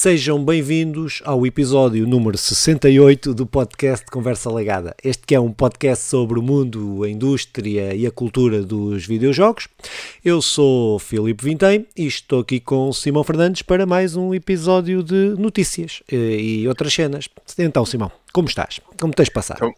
Sejam bem-vindos ao episódio número 68 do podcast Conversa Legada. Este que é um podcast sobre o mundo, a indústria e a cultura dos videojogos. Eu sou Filipe Vintém e estou aqui com Simão Fernandes para mais um episódio de notícias eh, e outras cenas. Então, Simão, como estás? Como tens passado?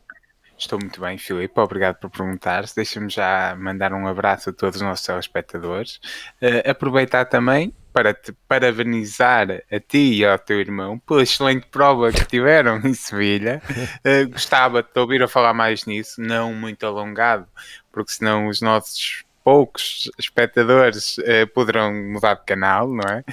Estou, muito bem, Filipe. Obrigado por perguntar. Deixa-me já mandar um abraço a todos os nossos telespectadores. Uh, aproveitar também para te parabenizar a ti e ao teu irmão pela excelente prova que tiveram em Sevilha. Uh, gostava de te ouvir a falar mais nisso, não muito alongado, porque senão os nossos poucos espectadores uh, poderão mudar de canal, não é?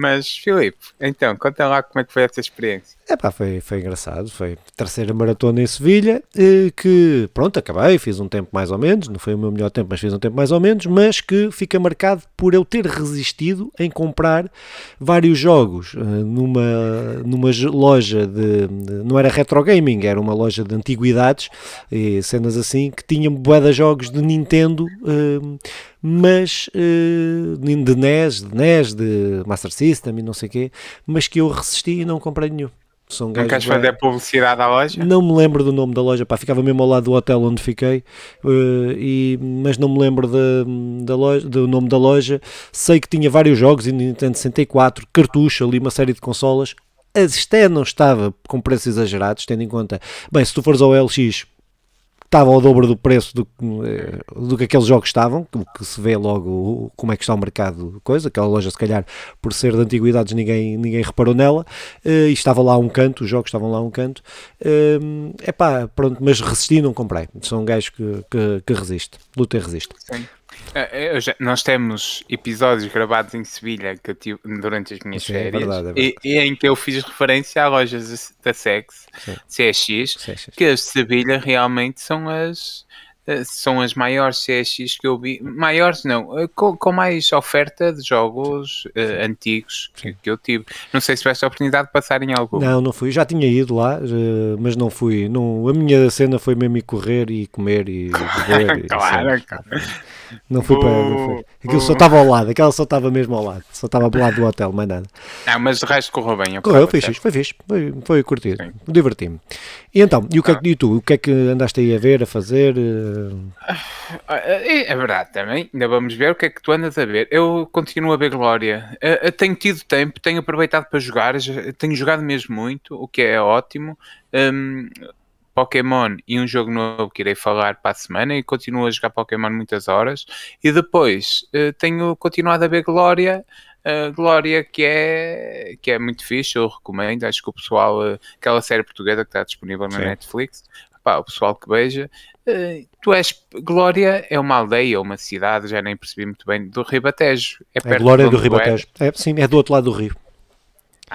Mas, Filipe, então, conta lá como é que foi essa experiência. É pá, foi, foi engraçado, foi terceira maratona em Sevilha, eh, que pronto, acabei, fiz um tempo mais ou menos, não foi o meu melhor tempo, mas fiz um tempo mais ou menos, mas que fica marcado por eu ter resistido em comprar vários jogos numa, numa loja de, não era retro gaming, era uma loja de antiguidades e cenas assim, que tinha bué de jogos de Nintendo mas de NES, de NES, de Master System e não sei o quê, mas que eu resisti e não comprei nenhum. São não queres fazer publicidade à loja? Não me lembro do nome da loja, pá, ficava mesmo ao lado do hotel onde fiquei, uh, e, mas não me lembro de, da loja, do nome da loja. Sei que tinha vários jogos, Nintendo 64, cartucho ali, uma série de consolas. A Sté não estava com preços exagerados, tendo em conta, bem, se tu fores ao LX, estava ao dobro do preço do, eh, do que aqueles jogos estavam, o que se vê logo como é que está o mercado, coisa, aquela loja se calhar por ser de antiguidades ninguém, ninguém reparou nela, eh, e estava lá um canto, os jogos estavam lá um canto, é eh, pá, pronto, mas resisti não comprei, sou um gajo que, que, que resiste, luta e resiste. Sim. É, já, nós temos episódios gravados em Sevilha que tive durante as minhas Sim, férias é verdade, é verdade. E, e, em que eu fiz referência a lojas da Sex, CX, CX, que as de Sevilha realmente são as eh, são as maiores CX que eu vi, maiores não, eh, com, com mais oferta de jogos uh, antigos que, que, eu tive. Não sei se tiveste a oportunidade de passar em algum. Não, não fui, já tinha ido lá, mas não fui. Não, a minha cena foi mesmo ir correr e comer e beber. claro, claro. Não fui para. Não fui. Aquilo só estava ao lado, aquela só estava mesmo ao lado, só estava ao lado do hotel, mais nada. Não, mas o resto correu bem. Correu, foi fixe, foi fixe, foi, foi curtido, diverti-me. E então, e, o que é, e tu, o que é que andaste aí a ver, a fazer? É, é verdade também, ainda vamos ver o que é que tu andas a ver. Eu continuo a ver Glória, eu tenho tido tempo, tenho aproveitado para jogar, tenho jogado mesmo muito, o que é ótimo. Um, Pokémon e um jogo novo que irei falar para a semana e continuo a jogar Pokémon muitas horas. E depois uh, tenho continuado a ver Glória uh, Glória que é que é muito fixe, eu recomendo. Acho que o pessoal, uh, aquela série portuguesa que está disponível na Sim. Netflix pá, o pessoal que beija tu és, Glória é uma aldeia ou uma cidade, já nem percebi muito bem do Ribatejo, é, é Glória do Ribatejo, é, sim, é do outro lado do rio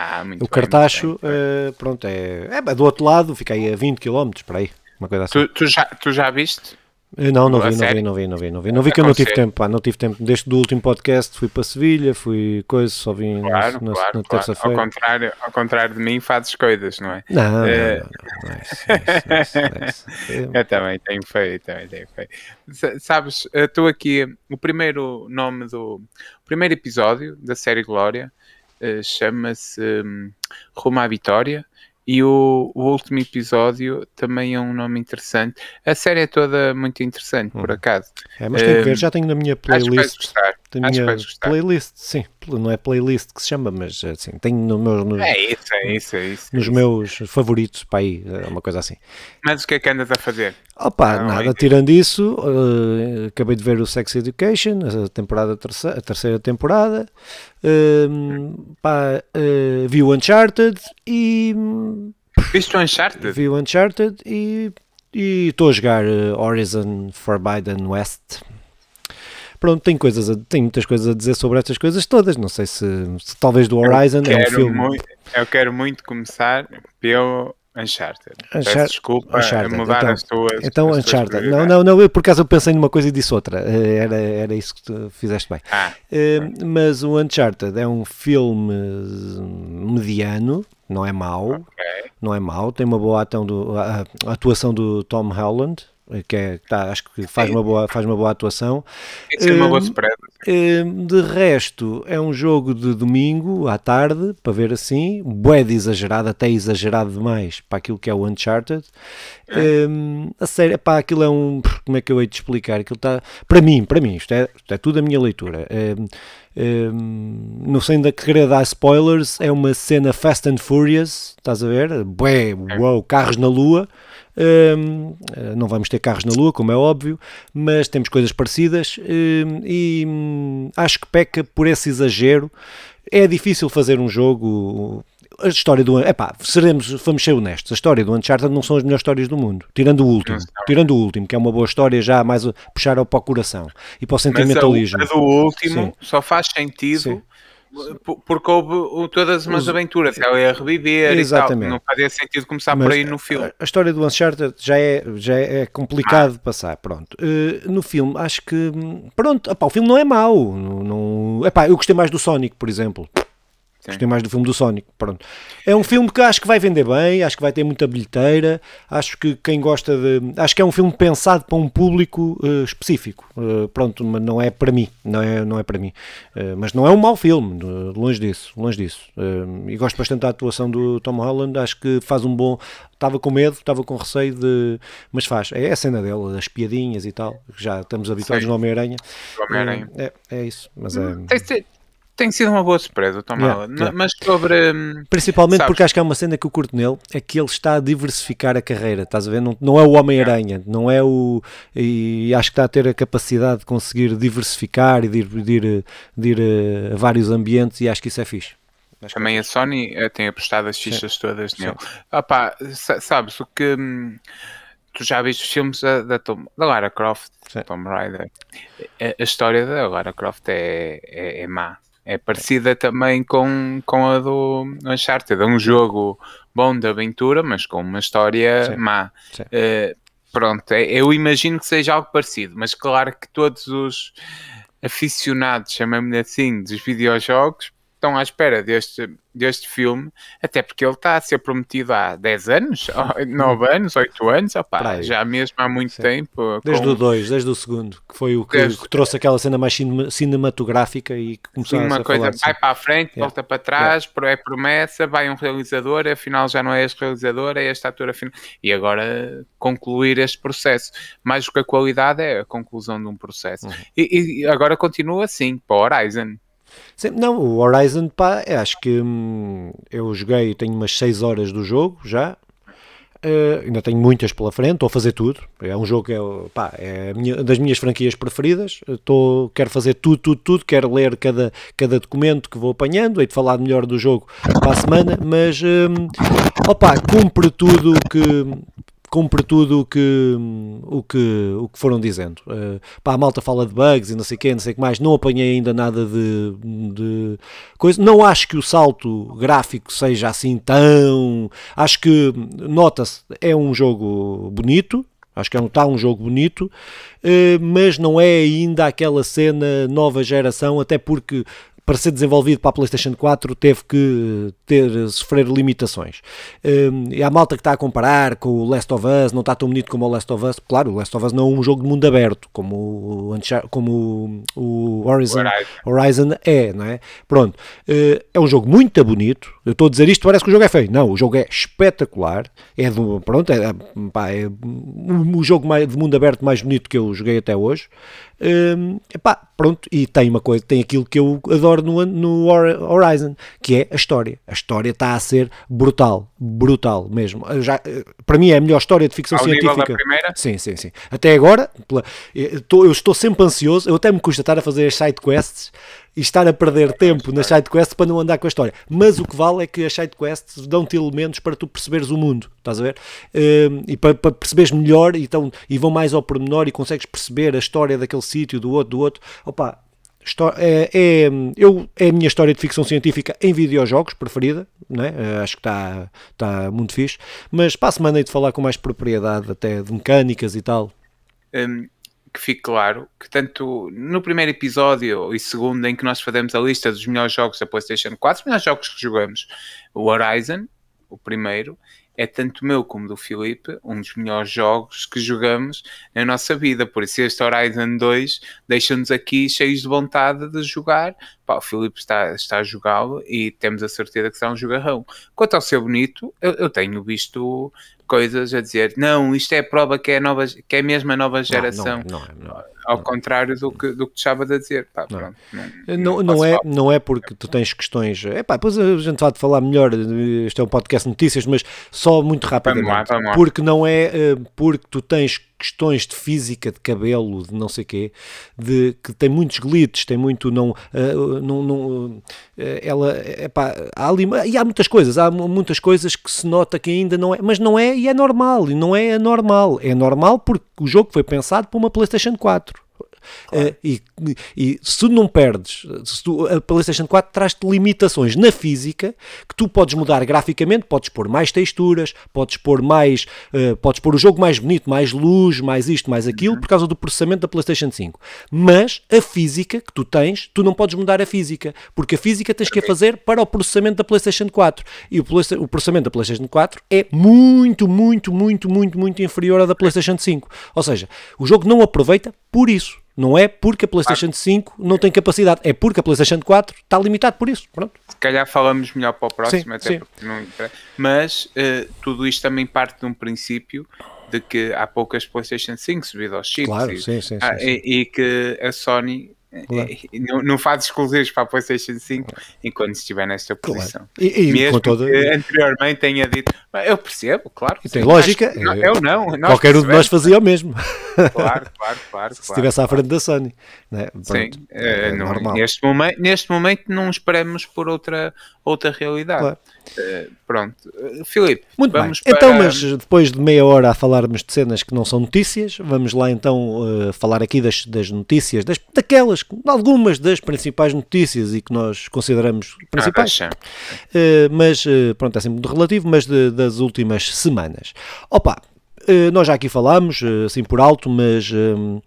ah, muito o bem, Cartacho, uh, pronto, é, é do outro lado, fica aí a 20 km para aí, uma coisa assim. Tu, tu, já, tu já viste? Eh, não, não vi, não vi, não vi, não vi, não vi, não vi que eu não tive tempo, pá, não tive tempo. Desde o último podcast fui para Sevilha, fui coisa, só vim claro, na, claro, na terça-feira. Ao contrário, ao contrário de mim, fazes coisas, não é? Não, Eu também tenho feito, também tenho feito. Sabes, estou aqui, o primeiro nome do, o primeiro episódio da série Glória chama-se um, Rumo à Vitória. E o, o, último episódio também é um nome interessante. A série é toda muito interessante, por hum. acaso. É, mas tem que ver, hum, já tenho na minha playlist. Tenho Acho minha playlist, sim. Não é playlist que se chama, mas assim, tenho no meu, no, é isso, é isso, é isso. Nos é meus favoritos para aí, é uma coisa assim. Mas o que é que andas a fazer? Opa, não, nada, tirando isso, uh, acabei de ver o Sex Education, a temporada terceira, a terceira temporada. Uh, pá, uh, vi o Uncharted e. Viste o Uncharted? Vi o Uncharted e estou a jogar uh, Horizon Forbidden West. Pronto, tem, coisas a, tem muitas coisas a dizer sobre estas coisas todas. Não sei se, se talvez do Horizon é um filme. Muito, eu quero muito começar pelo Uncharted. Uncharted. Peço desculpa Uncharted. mudar então, as tuas. Então, as Uncharted. Tuas não, não, não, eu por acaso eu pensei numa coisa e disse outra. Eh, era, era isso que tu fizeste bem. Ah, uh, mas o Uncharted é um filme mediano, não é mau. Okay. Não é mau, tem uma boa do, a, a atuação do Tom Holland que é, tá, acho que faz uma boa, faz uma boa atuação. Tem que ser uma boa hum, surpresa. Hum, de resto, é um jogo de domingo à tarde, para ver assim, bué de exagerado, até exagerado demais para aquilo que é o Uncharted. Um, a sério, pá, aquilo é um. Como é que eu hei de explicar? Aquilo está. Para mim, para mim, isto é, isto é tudo a minha leitura. Um, um, não sei ainda querer dar spoilers, é uma cena Fast and Furious, estás a ver? Bué, uau, carros na lua. Um, não vamos ter carros na Lua, como é óbvio, mas temos coisas parecidas e acho que peca por esse exagero. É difícil fazer um jogo. A história do. Epá, seremos, vamos ser honestos, a história do Uncharted não são as melhores histórias do mundo, tirando o último. Tirando o último, que é uma boa história, já mais puxar ao para o coração e para o sentimentalismo. Mas a, a do último Sim. só faz sentido Sim porque houve todas umas Os... aventuras, ela ia reviver Exatamente. e tal. Não fazia sentido começar Mas por aí no filme. A história do Uncharted já é, já é complicado ah. de passar, pronto. Uh, no filme, acho que, pronto, o filme não é mau. Não, não, epá, eu gostei mais do Sonic, por exemplo. Sim. Gostei mais do filme do Sonic. Pronto. É um filme que acho que vai vender bem, acho que vai ter muita bilheteira. Acho que quem gosta de. Acho que é um filme pensado para um público uh, específico. Uh, pronto, mas não é para mim. Não é, não é para mim. Uh, mas não é um mau filme, longe disso. Longe disso. e gosto bastante da atuação do Tom Holland. Acho que faz um bom. Estava com medo, estava com receio de. Mas faz. É a cena dele, as piadinhas e tal. Já estamos habituados Sim. no Homem-Aranha. Homem é, é isso. Mas é. Tem, tem sido uma boa surpresa, Tom yeah, yeah. Mas sobre. Hum, Principalmente sabes? porque acho que há uma cena que eu curto nele, é que ele está a diversificar a carreira, estás a ver? Não, não é o Homem-Aranha, yeah. não é o. E acho que está a ter a capacidade de conseguir diversificar e de ir, de ir, de ir a vários ambientes e acho que isso é fixe. Também a Sony eh, tem apostado as fichas Sim. todas nele. Opa, sabes o que. Hum, tu já viste os filmes da, da, Tom, da Lara Croft, Sim. Tomb Raider. A, a, história da Lara Croft é, é, é má é parecida também com, com a do Uncharted. É um jogo bom de aventura, mas com uma história Sim. má. Sim. Uh, pronto, é, eu imagino que seja algo parecido, mas claro que todos os aficionados, chamamos-lhe assim, dos videojogos, estão à espera deste, deste filme, até porque ele está a ser prometido há 10 anos, 9 anos, 8 anos, opa, já mesmo há muito Sim. tempo. Desde com... o 2, desde o segundo, que foi o que, desde... que trouxe aquela cena mais cinematográfica e que começou Sim, uma coisa, vai para a frente, yeah. volta para trás, yeah. é promessa, vai um realizador, afinal já não é este realizador, é este ator afinal. E agora concluir este processo. Mais do que a qualidade é a conclusão de um processo. Uhum. E, e agora continua assim, para o Horizon. Sim, não, o Horizon, pá, acho que hum, eu joguei, tenho umas 6 horas do jogo já. Uh, ainda tenho muitas pela frente, estou a fazer tudo. É um jogo que é, pá, é minha, das minhas franquias preferidas. Estou, quero fazer tudo, tudo, tudo. Quero ler cada, cada documento que vou apanhando. Hei de falar melhor do jogo para a semana, mas um, opa, cumpre tudo que cumpre tudo o que, o que, o que foram dizendo. Uh, pá, a malta fala de bugs e não sei o que, não sei o que mais. Não apanhei ainda nada de, de coisa. Não acho que o salto gráfico seja assim tão. Acho que, nota-se, é um jogo bonito. Acho que é um, está um jogo bonito, uh, mas não é ainda aquela cena nova geração, até porque para ser desenvolvido para a PlayStation 4 teve que ter, sofrer limitações. Um, e a malta que está a comparar com o Last of Us, não está tão bonito como o Last of Us, claro, o Last of Us não é um jogo de mundo aberto, como o, como o, Horizon, Horizon. É, não é? Pronto, uh, é um jogo muito bonito, eu estou a dizer isto, parece que o jogo é feio, não, o jogo é espetacular, é, do, pronto, é, pá, é o jogo mais, de mundo aberto mais bonito que eu joguei até hoje, um, epá, pronto, e tem uma coisa, tem aquilo que eu adoro no, no Horizon, que é a história. A história está a ser brutal, brutal mesmo. Já, para mim é a melhor história de ficção Ao científica. Sim, sim, sim. Até agora, eu estou, eu estou sempre ansioso, eu até me custa estar a fazer as side quests e estar a perder tempo nas sidequests para não andar com a história. Mas o que vale é que as sidequests dão-te elementos para tu perceberes o mundo, estás a ver? Um, e para, para, perceberes melhor então, e vão mais ao pormenor e consegues perceber a história daquele sítio, do outro, do outro. Opa, é, é, eu, é a minha história de ficção científica em videojogos preferida, né? acho que está tá muito fixe, mas para a semana de falar com mais propriedade até de mecânicas e tal. Um, que fique claro que tanto no primeiro episódio e segundo em que nós fazemos a lista dos melhores jogos da PlayStation 4, os melhores jogos que jogamos, o Horizon, o primeiro, é tanto meu como do Filipe, um dos melhores jogos que jogamos na nossa vida. Por isso, este Horizon 2 deixa-nos aqui cheios de vontade de jogar. Pá, o Filipe está, está a jogá-lo e temos a certeza que será um jogarrão. Quanto ao ser bonito, eu, eu tenho visto coisas a dizer não, isto é prova que é, nova, que é mesmo a nova geração. Não, não, é, não, é, ao contrário do que, do que estava a dizer. Pá, pronto, não, não, é, não é porque tu tens questões. Epá, depois a gente vai falar melhor. Este é um podcast de notícias, mas só muito rapidamente. Vamos lá, vamos lá. Porque não é eh, porque tu tens questões de física de cabelo, de não sei quê, de que tem muitos glitches, tem muito não, uh, não, não uh, ela, epá, há ali, e há muitas coisas, há muitas coisas que se nota que ainda não é, mas não é e é normal, e não é anormal, é normal porque o jogo foi pensado para uma PlayStation 4. Claro. Uh, e, e, se tu não perdes, se tu, a PlayStation 4 traz-te limitações na física que tu podes mudar graficamente, podes pôr mais texturas, podes pôr mais, uh, podes pôr o jogo mais bonito, mais luz, mais isto, mais aquilo, uhum. por causa do processamento da PlayStation 5. Mas a física que tu tens, tu não podes mudar a física, porque a física tens que a fazer para o processamento da PlayStation 4. E o, o processamento da PlayStation 4 é muito, muito, muito, muito, muito inferior ao da PlayStation 5. Ou seja, o jogo não aproveita por isso. Não é porque a PlayStation 5 não tem capacidade, é porque a PlayStation 4 está limitado por isso. Pronto. Se calhar falamos melhor para o próximo, sim, até sim. porque não Mas uh, tudo isto também parte de um princípio de que há poucas PlayStation 5 subido aos chips claro, e, sim, sim, ah, sim, e, e, que a Sony Claro. Não, não faz exclusivos para a PlayStation 5 enquanto estiver nesta posição. Claro. E, e, Mesmo toda... anteriormente tenha dito, eu percebo, claro. E tem lógica. Não, eu não. Qualquer um de nós fazia o mesmo. Claro, claro, claro. Se estivesse claro, à frente da Sony. Né? Sim, é, é não, neste, momento, neste momento não esperamos por outra, outra realidade. Claro. Uh, pronto, uh, Filipe, muito vamos bem. Para... Então, mas depois de meia hora a falarmos de cenas que não são notícias, vamos lá então uh, falar aqui das, das notícias, das, daquelas, algumas das principais notícias e que nós consideramos principais. Ah, mas pronto, é sempre muito relativo, mas de, das últimas semanas. Opa, eh, nós já aqui falámos, eh, assim por alto, mas uh,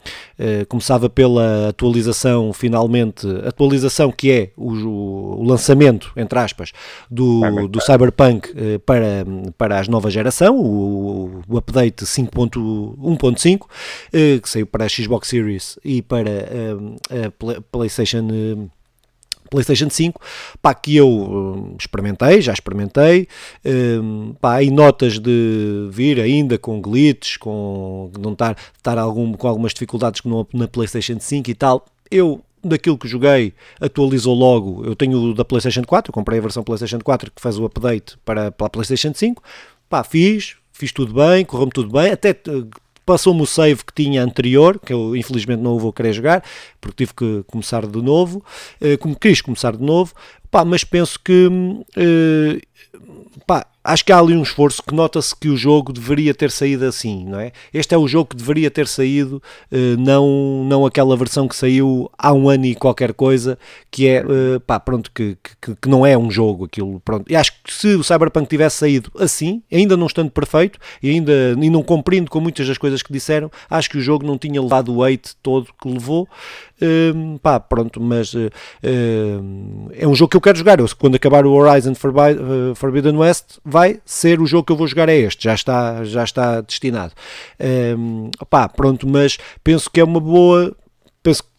começava pela atualização, finalmente, atualização que é o, o lançamento, entre aspas, do, do Cyberpunk para, para a nova geração, o, o update 5.1.5, uh, que saiu para a Xbox Series e para a PlayStation PlayStation 5, pá, que eu uh, experimentei, já experimentei, uh, pá, em notas de vir ainda com glitches, com não estar, estar algum, com algumas dificuldades no, na PlayStation 5 e tal, eu daquilo que joguei atualizou logo, eu tenho o da PlayStation 4, eu comprei a versão PlayStation 4 que faz o update para, para a PlayStation 5, pá, fiz, fiz tudo bem, correu-me tudo bem, até uh, passou-me o save que tinha anterior, que eu infelizmente não o vou querer jogar, porque tive que começar de novo, eh, como quis começar de novo, pá, mas penso que eh, pá, acho que há ali um esforço que nota-se que o jogo deveria ter saído assim, não é? Este é o jogo que deveria ter saído, uh, não, não aquela versão que saiu há um ano e qualquer coisa, que é, pá, pronto, que, que, que, não é um jogo aquilo, pronto. E acho que se o Cyberpunk tivesse saído assim, ainda não estando perfeito, e ainda e não cumprindo com muitas das coisas que disseram, acho que o jogo não tinha levado o weight todo que levou, uh, pá, pronto, mas é um jogo que eu quero jogar, eu, quando acabar o Horizon Forbidden West, vai ser o jogo que eu vou jogar é este, já está, já está destinado. Um, opá, pronto, mas penso que é uma boa,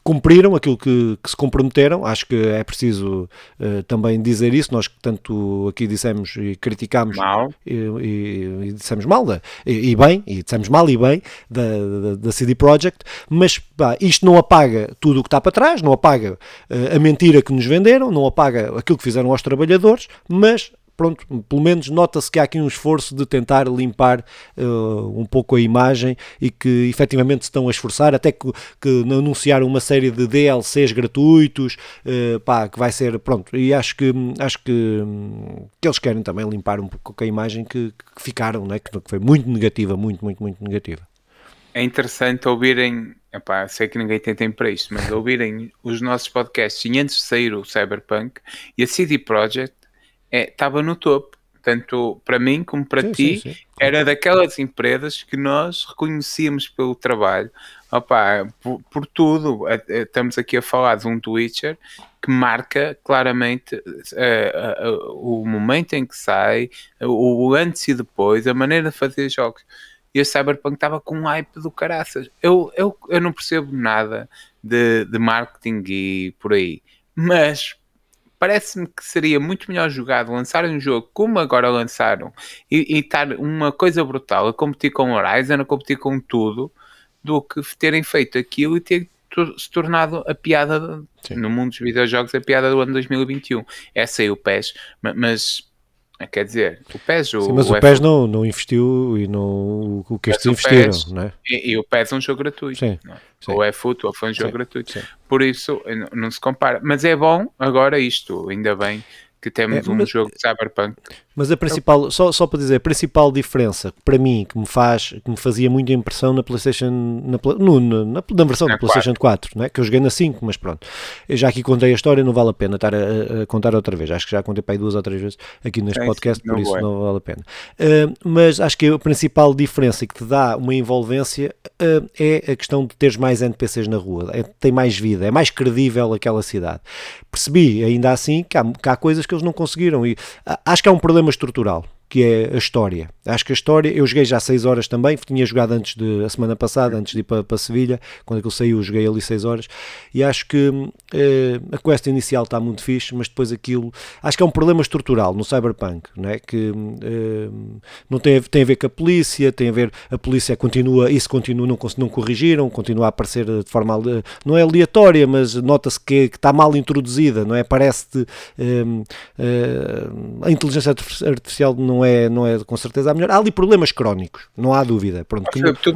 cumpriram aquilo que, que, se comprometeram. Acho que é preciso uh, também dizer isso. Nós que tanto aqui dissemos e criticámos mal. E, e, e dissemos mal da, e, e, bem, e dissemos mal e bem da, da, da CD Projekt, mas pá, isto não apaga tudo o que está para trás, não apaga uh, a mentira que nos venderam, não apaga aquilo que fizeram aos trabalhadores, mas pronto, pelo menos nota-se que há aqui um esforço de tentar limpar uh, um pouco a imagem e que efetivamente se estão a esforçar, até que, que anunciaram uma série de DLCs gratuitos, uh, pá, que vai ser, pronto, e acho que, acho que, que eles querem também limpar um pouco a imagem que, que ficaram, né, que, que foi muito negativa, muito, muito, muito negativa. É interessante ouvirem, epá, sei que ninguém tem tempo para isto, mas ouvirem os nossos podcasts antes de sair o Cyberpunk e a CD Projekt estava é, no topo. tanto para mim como para Sim, ti, sim, sim. era daquelas empresas que nós reconhecíamos pelo trabalho. Opa, por, por tudo, estamos aqui a falar de um Twitcher que marca claramente eh, a- a- o momento em que sai, o, o antes e depois, a maneira de fazer jogos. E a Cyberpunk estava com um hype do caraças. Eu, eu, eu não percebo nada de, de marketing e por aí, mas parece-me que seria muito melhor jogado lançar um jogo como agora lançaram e, e estar uma coisa brutal a competir com o Horizon, a competir com tudo, do que terem feito aquilo e ter se tornado a piada Sim. no mundo dos videojogos, a piada do ano 2021. Essa aí o PES, ma- mas quer dizer, o PES, o, Sim, mas o F- PES não, não investiu e não o que estes o investiram, PES não é? e, e o PES é um jogo gratuito. Sim, não é? sim. Ou é futebol, foi um jogo Sim, gratuito. sim. Por isso, não, não se compara. Mas é bom agora isto, ainda bem que temos É, um mas- jogo de Cyberpunk. Mas a principal, só, só para dizer, a principal diferença para mim que me faz, que me fazia muita impressão na PlayStation, na, no- na, na- versão Na da PlayStation 4, né? que eu joguei na 5, mas pronto. Eu já aqui contei a história, não vale a pena estar a, a- contar outra vez. Acho que já contei para aí duas ou três vezes aqui neste Sim, podcast, sim, por isso vai. não vale a pena. Uh, mas acho que a principal diferença que te dá uma envolvência uh, é a questão de teres mais NPCs na rua. É- tem mais vida, é mais credível aquela cidade. Percebi ainda assim que há, que há coisas que eles não conseguiram. E a- acho que há um problema estrutural que é a história. Acho que a história, eu joguei já 6 horas também, tinha jogado antes de, a semana passada, antes de ir para, para Sevilha, quando aquilo saiu, joguei ali 6 horas, e acho que eh, a quest inicial está muito fixe, mas depois aquilo, acho que é um problema estrutural no Cyberpunk, não é? que eh, não tem, a- tem a ver com a polícia, tem a ver, a polícia continua, isso continua, não, não corrigiram, continua a aparecer de forma, não é aleatória, mas nota-se que, que está mal introduzida, não é? Parece-te, eh, eh, a inteligência artifici- artificial não é, não é com certeza a melhor. Há ali problemas crónicos, não há dúvida. Pronto, que tu,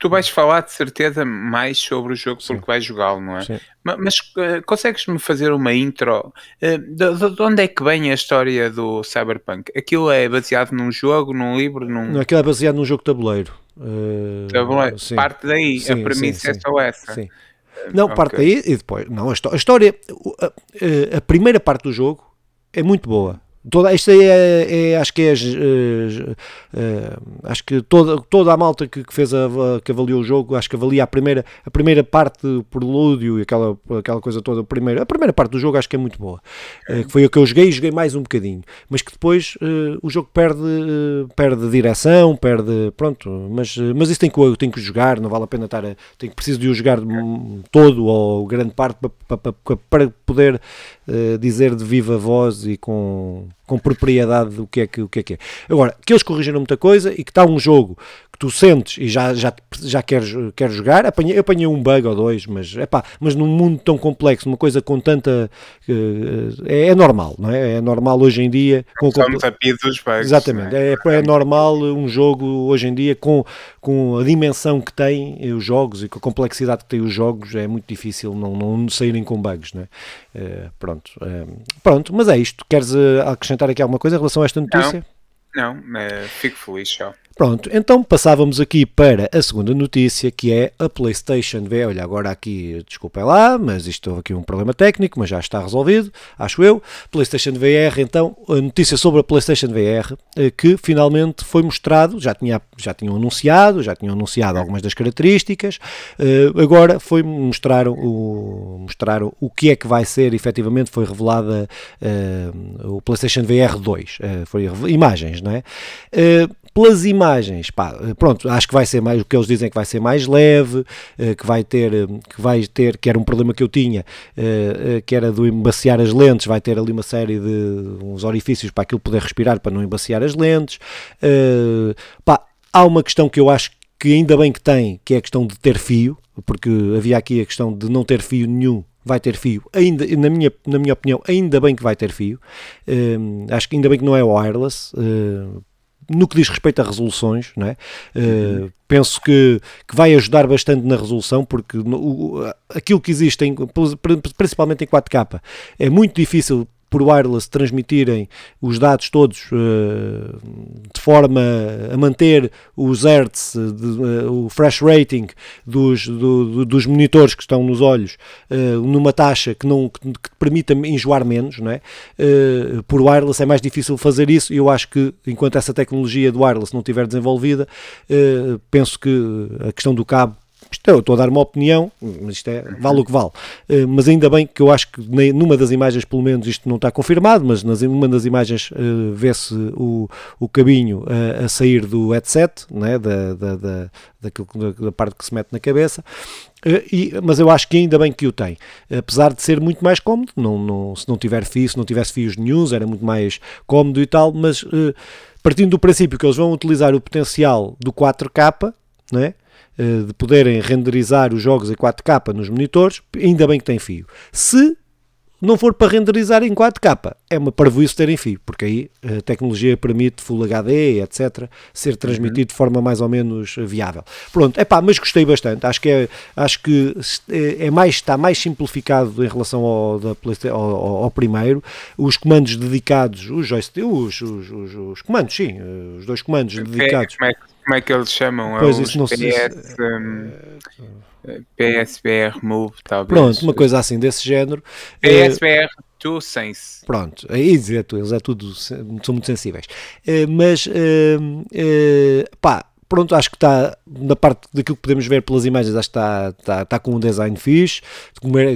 tu vais falar de certeza mais sobre o jogo Sim. porque vais jogá-lo, não é? Sim. Ma- Mas, eh, consegues-me fazer uma intro? Eh, de, de- de onde é que vem a história do Cyberpunk? Aquilo é baseado num jogo, num livro, num Não, aquilo é baseado num jogo de tabuleiro. Eh, tabuleiro? sim. Parte daí, Sim, a premissa é só essa. Sim. Não, Ok. parte daí e depois. Não, a, histó- a história, a- a primeira parte do jogo é muito boa. Toda, isto aí é, é- acho que é, eh, acho que toda, toda a malta que, que fez a, que avaliou o jogo, acho que avalia a primeira, a primeira parte do prelúdio e aquela, aquela coisa toda, a primeira, a primeira parte do jogo acho que é muito boa. Eh, foi a que eu joguei e joguei mais um bocadinho. Mas que depois o jogo perde, perde direção, perde. Pronto, mas, mas isso tem que, tem que jogar, não vale a pena estar. Tem que preciso de o jogar todo ou grande parte para, para, para, poder dizer de viva voz e com, com propriedade o que, é que, o que é que é. Agora, que eles corrigiram muita coisa e que está um jogo tu sentes e já, já, já queres, queres jogar, apanhei, eu apanhei um bug ou dois, mas, epá, mas num mundo tão complexo, uma coisa com tanta. eh, é, é normal, não é? É normal hoje em dia. Com, com, Somos a pia dos bugs. Exatamente, não é, é normal um jogo hoje em dia com, com a dimensão que tem eh, os jogos e com a complexidade que tem os jogos, é muito difícil não, não saírem com bugs, não é? Eh, pronto, eh, pronto, mas é isto. Queres eh, acrescentar aqui alguma coisa em relação a esta notícia? Não, eh, fico feliz só. Pronto, então passávamos aqui para a segunda notícia, que é a PlayStation VR. Olha, agora aqui, desculpem lá, mas isto houve aqui um problema técnico, mas já está resolvido, acho eu. PlayStation VR, então, a notícia sobre a PlayStation VR, eh, que finalmente foi mostrado, já, tinha, já tinham anunciado, já tinham anunciado algumas das características, eh, agora foi mostrar o, mostrar o que é que vai ser, efetivamente foi revelada eh, o PlayStation VR 2, eh, foi imagens, não é? Eh, pelas imagens, pá, pronto, acho que vai ser mais, o que eles dizem é que vai ser mais leve, eh, que vai ter, eh, que vai ter, que era um problema que eu tinha, eh, eh, que era do embaciar as lentes, vai ter ali uma série de uns orifícios para aquilo poder respirar para não embaciar as lentes. Eh, pá, há uma questão que eu acho que ainda bem que tem, que é a questão de ter fio, porque havia aqui a questão de não ter fio nenhum vai ter fio, ainda, na, minha, na minha opinião, ainda bem que vai ter fio. Acho que ainda bem que não é wireless. Uh, no que diz respeito a resoluções, não é? Uh, penso que, que vai ajudar bastante na resolução, porque no, o, aquilo que existe, em, principalmente em 4K, é muito difícil por wireless transmitirem os dados todos uh, de forma a manter os hertz, de, uh, o fresh rating dos, do, dos monitores que estão nos olhos numa taxa que, não, que permita enjoar menos, não é? por wireless é mais difícil fazer isso e eu acho que enquanto essa tecnologia do wireless não estiver desenvolvida, penso que a questão do cabo isto é, eu estou a dar uma opinião, mas isto é, vale o que vale. Uh, mas ainda bem que eu acho que numa das imagens, pelo menos, isto não está confirmado, mas nas, numa das imagens uh, vê-se o, o cabinho uh, a sair do headset, né, da, da, da, daquilo, da, parte que se mete na cabeça. E, mas eu acho que ainda bem que o tem, apesar de ser muito mais cómodo. Não, não, se não tiver fios, se não tivesse fios news, era muito mais cómodo e tal. Mas partindo do princípio que eles vão utilizar o potencial do 4K, não é? Eh, de poderem renderizar os jogos em 4K nos monitores, ainda bem que tem fio. Se não for para renderizar em 4K, é uma parvoíce terem fio, porque aí a tecnologia permite Full HD, etc., ser transmitido uhum. de forma mais ou menos viável. Pronto, é pá, mas gostei bastante. Acho que, é, acho que é, é mais, está mais simplificado em relação ao, da ao, ao primeiro. Os comandos dedicados, os, joystick, os, os, os, os comandos, sim, os dois comandos dedicados. Como é, como é que eles chamam? Pois é isso não. PS, um, PSBR Move, talvez. Pronto, uma coisa assim desse género. PSBR to Sense. Pronto, aí é, eles é tudo, são muito sensíveis. Uh, mas, uh, pá, pronto, acho que está na parte daquilo que podemos ver pelas imagens, acho que está, está, está com um design fixe,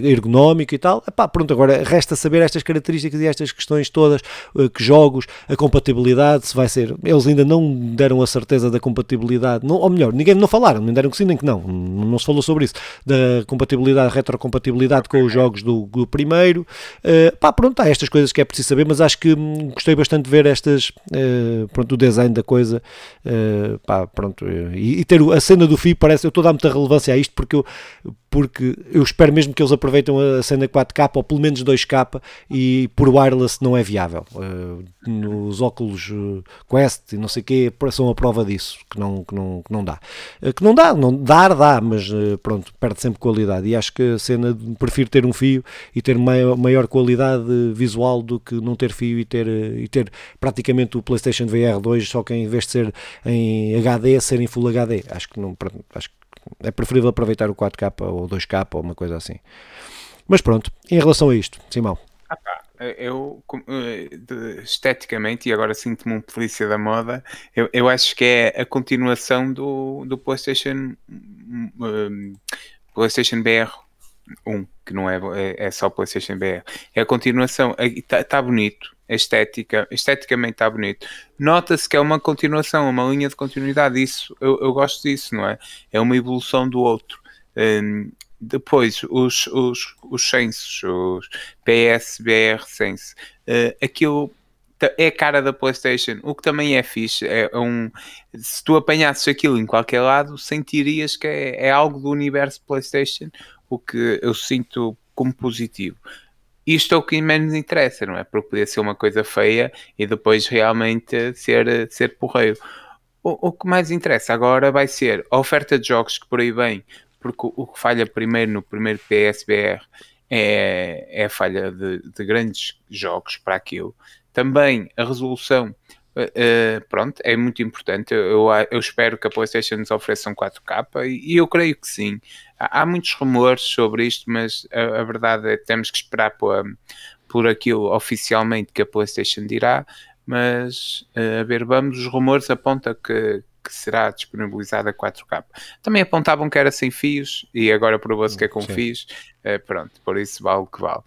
ergonómico e tal. Epá, pronto, agora resta saber estas características e estas questões todas, uh, que jogos, a compatibilidade, se vai ser. Eles ainda não deram a certeza da compatibilidade, não, ou melhor, ninguém não falaram, nem deram que sim nem que não, não se falou sobre isso, da compatibilidade, retrocompatibilidade com os jogos do, do primeiro. Uh, pá, pronto, há estas coisas que é preciso saber, mas acho que hum, gostei bastante de ver estas, uh, pronto, o design da coisa, uh, pá, pronto pronto, e, e, ter a cena do FI parece, eu estou a dar muita relevância a isto porque eu, porque eu espero mesmo que eles aproveitem a cena 4K ou pelo menos 2K e por wireless não é viável. Uh, nos óculos uh, Quest e não sei o que são a prova disso, que não, que não, que não dá. Uh, que não dá, não, dar dá, mas pronto, perde sempre qualidade. E acho que a cena, prefiro ter um fio e ter maior, maior qualidade visual do que não ter fio e ter, e ter praticamente o PlayStation VR 2, só que em vez de ser em HD, ser em Full HD. Acho que não, acho que é preferível aproveitar o 4K ou 2K ou uma coisa assim. Mas pronto, em relação a isto, Simão. Ah, eu eh, esteticamente, e agora sinto-me um polícia da moda, eu, eu acho que é a continuação do, do PlayStation um, PlayStation BR 1, que não é, é, é só PlayStation BR. É a continuação, está tá bonito, a estética, esteticamente está bonito. Nota-se que é uma continuação, uma linha de continuidade. Isso, eu, eu gosto disso, não é? É uma evolução do outro. Um, depois, os, os, os Senses, os PSBR Sense, uh, aquilo é a cara da PlayStation, o que também é fixe. É um, se tu apanhasses aquilo em qualquer lado, sentirias que é, é algo do universo PlayStation, o que eu sinto como positivo isto é o que menos interessa, não é? Porque podia ser uma coisa feia e depois realmente ser, ser porreiro. O, o que mais interessa agora vai ser a oferta de jogos que por aí vem, porque o, o que falha primeiro no primeiro PSBR é, é a falha de, de grandes jogos para aquilo. Também a resolução Uh, pronto, é muito importante. Eu, eu, espero que a PlayStation nos ofereça um 4K e, e eu creio que sim. Há, há muitos rumores sobre isto, mas a, a, verdade é que temos que esperar por, por aquilo oficialmente que a PlayStation dirá. Mas uh, a ver, vamos, os rumores apontam que, que será disponibilizada 4K. Também apontavam que era sem fios e agora provou-se que é com sim. fios. Pronto, por isso vale o que vale.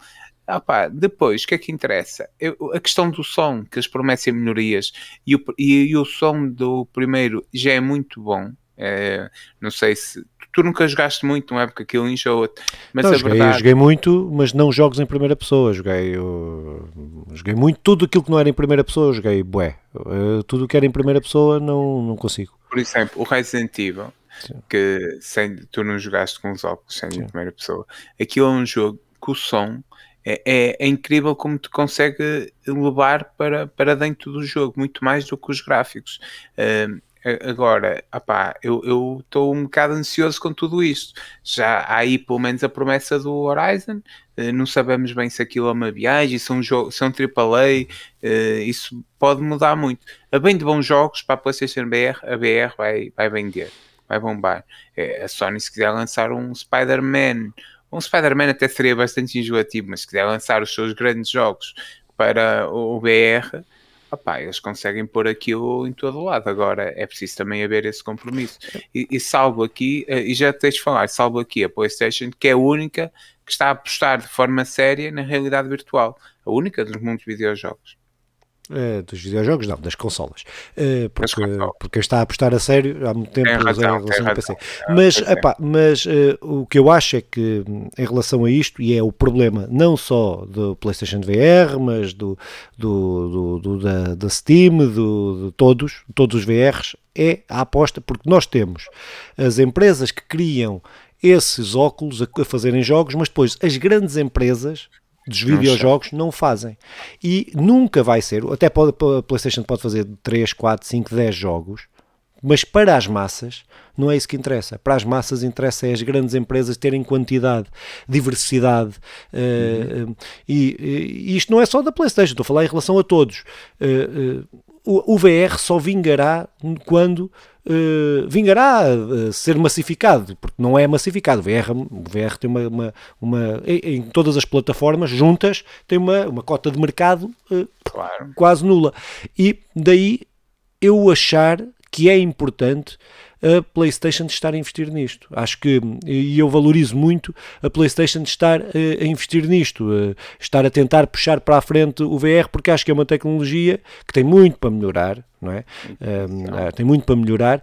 Ah, pá, depois, o que é que interessa? Eu, a questão do som, que eles prometem melhorias, e o, e, e o som do primeiro já é muito bom. É, não sei se tu nunca jogaste muito, não é? Porque aquilo enjoa-te. Mas não, a joguei, verdade... joguei muito, mas não jogos em primeira pessoa. Joguei, eu, joguei muito, tudo aquilo que não era em primeira pessoa, joguei bué. Uh, tudo o que era em primeira pessoa não, não consigo. Por exemplo, o Resident Evil, Sim. que sem, tu não jogaste com os óculos sendo em primeira pessoa, aquilo é um jogo que o som é, é, é, incrível como te consegue levar para, para dentro do jogo, muito mais do que os gráficos. Uh, Agora, opá, eu estou um bocado ansioso com tudo isto. Já há aí pelo menos a promessa do Horizon, uh, não sabemos bem se aquilo é uma viagem, se é um jogo, se é um AAA, uh, isso pode mudar muito. A bem de bons jogos para a PlayStation BR, a BR vai, vai vender, vai bombar. É, a Sony, se quiser lançar um Spider-Man, um Spider-Man até seria bastante enjoativo, mas se quiser lançar os seus grandes jogos para o BR opá, eles conseguem pôr aquilo em todo lado. Agora é preciso também haver esse compromisso. E, e salvo aqui, eh, e já tens de falar, salvo aqui a PlayStation, que é a única que está a apostar de forma séria na realidade virtual. A única dos mundos de videojogos. Uh, dos videojogos, não, das consolas. Uh, porque, porque está a apostar a sério há muito tempo em relação ao PC. Mas, epá, mas uh, o que eu acho é que, em relação a isto, e é o problema não só do PlayStation VR, mas do, do, do, do da, da, Steam, do, de todos, todos os VRs, é a aposta, porque nós temos as empresas que criam esses óculos a, a fazerem jogos, mas depois as grandes empresas dos videojogos não fazem. E nunca vai ser, até pode, a PlayStation pode fazer 3, 4, 5, 10 jogos, mas para as massas não é isso que interessa. Para as massas interessa é as grandes empresas terem quantidade, diversidade. Uhum. Uh, e, e, isto não é só da PlayStation, estou a falar em relação a todos. Uh, uh, o, VR só vingará quando Uh, vingará a ser massificado, porque não é massificado. O VR, o VR tem uma, uma, uma em, em, todas as plataformas juntas, tem uma, uma cota de mercado uh, claro. quase nula. E daí eu achar que é importante a PlayStation estar a investir nisto. Acho que, e eu valorizo muito a PlayStation estar a investir nisto, a estar a tentar puxar para a frente o VR, porque acho que é uma tecnologia que tem muito para melhorar, não é? Um, tem muito para melhorar,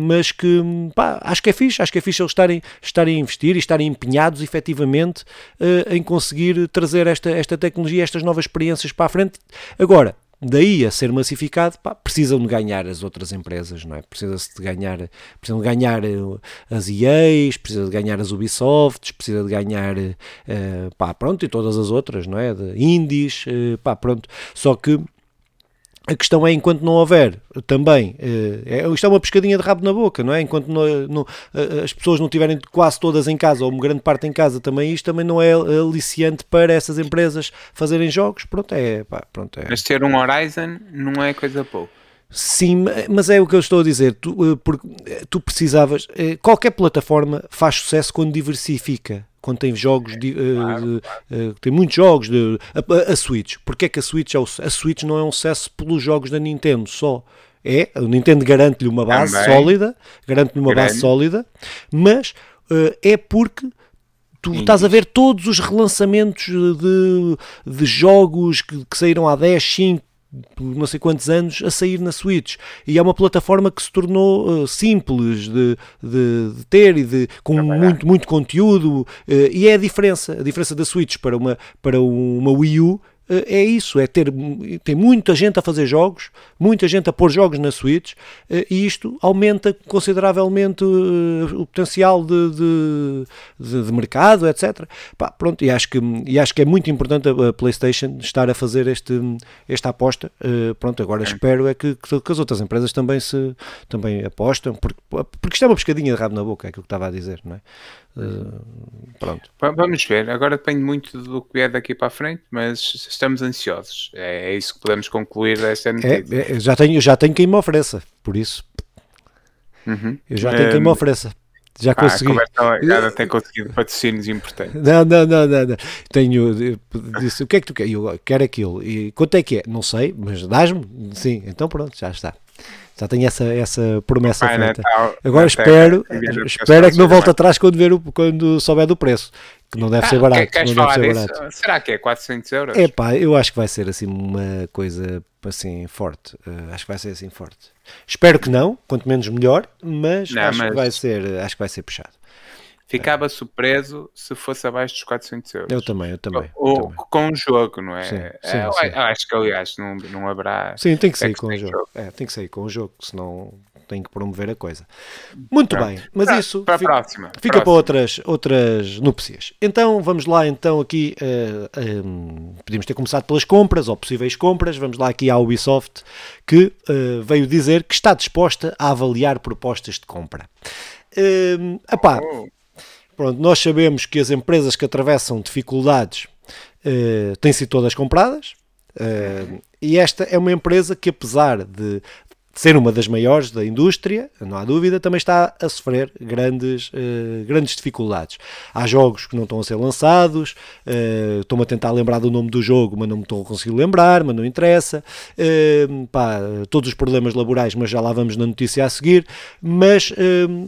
mas que pá, acho que é fixe, acho que é fixe eles estarem, estarem a investir e estarem empenhados efetivamente em conseguir trazer esta, esta tecnologia, estas novas experiências para a frente. Agora, daí a ser massificado, pá, precisam de ganhar as outras empresas, não é? Precisa-se de ganhar, precisam de ganhar eh, as EAs, precisa de ganhar as Ubisofts, precisa de ganhar, uh, pá, pronto, e todas as outras, não é? De indies, uh, pá, pronto. Só que a questão é, enquanto não houver também, é, isto é uma pescadinha de rabo na boca, não é? Enquanto não, não, as pessoas não tiverem quase todas em casa, ou uma grande parte em casa, também isto também não é aliciante para essas empresas fazerem jogos. Pronto, é. Pá, pronto, é. Mas ter um Horizon não é coisa pouco. Sim, mas é o que eu estou a dizer. Tu, porque tu precisavas. Qualquer plataforma faz sucesso quando diversifica quando tem jogos, de, claro, claro. Uh, tem muitos jogos, de, a, a, Switch, porque é que a Switch, é o, a Switch não é um sucesso pelos jogos da Nintendo só? É, a Nintendo garante-lhe uma base Também. sólida, garante-lhe uma Grande. base sólida, mas uh, é porque tu estás a ver todos os relançamentos de, de jogos que, que saíram há 10, 5, não sei quantos anos a sair na Switch. E é uma plataforma que se tornou uh, simples de, de, de, ter e de, com muito, muito conteúdo uh, e é a diferença, a diferença da Switch para uma, para uma Wii U é isso, é ter tem muita gente a fazer jogos, muita gente a pôr jogos na Switch eh, e isto aumenta consideravelmente eh, o potencial de, de, de, de mercado, etc. Pá, pronto, e acho, que, e acho que é muito importante a PlayStation estar a fazer este, esta aposta. Pronto, agora espero é que, que, as outras empresas também se também apostam, porque, porque isto é uma pescadinha de rabo na boca, é aquilo que estava a dizer, não é? Uh, pronto. Vamos ver, agora depende muito do que é daqui para a frente, mas estamos ansiosos. É, é isso que podemos concluir desta notícia. É, é, já, tenho, já tenho quem me ofereça, por isso. Uhum. Eu já tenho quem me ofereça. Já ah, consegui. Já tem conseguido patrocínios importantes. Não, não, não, não, não. Tenho. Disse, o que é que tu queres? Eu quero aquilo. E quanto é que é? Não sei, mas dás-me? Sim, então pronto, já está. Já tenho essa, essa promessa Pai, feita. Natal, Agora espero, espero é que não volte atrás quando, ver o, quando souber do preço. Que não deve ah, ser barato. Que, não deve ser barato. Será que é 400 euros? É pá, eu acho que vai ser assim uma coisa assim forte. Uh, acho que vai ser assim forte. Espero que não, quanto menos melhor, mas, não, acho, mas... Que vai ser, acho que vai ser puxado. Ficava surpreso se fosse abaixo dos 400 euros. Eu também, eu também. Ou também. com o jogo, não é? Sim, é, sim, é sim. acho que, aliás, não, não haverá. Sim, tem que sair com o jogo. jogo. É, tem que sair com o jogo, senão tem que promover a coisa. Muito Pronto. bem, mas Para- isso para fica, próxima. fica para Próxima. outras, outras núpcias. Então vamos lá então aqui, eh, eh, podíamos ter começado pelas compras ou possíveis compras, vamos lá aqui à Ubisoft que eh, veio dizer que está disposta a avaliar propostas de compra. Eh, epá, Oh, Pronto, nós sabemos que as empresas que atravessam dificuldades eh, têm sido todas compradas eh, e esta é uma empresa que, apesar de ser uma das maiores da indústria, não há dúvida, também está a sofrer grandes, eh, grandes dificuldades. Há jogos que não estão a ser lançados, eh, estou-me a tentar lembrar do nome do jogo, mas não me estou a conseguir lembrar, mas não interessa. Eh, pá, todos os problemas laborais, mas já lá vamos na notícia a seguir. Mas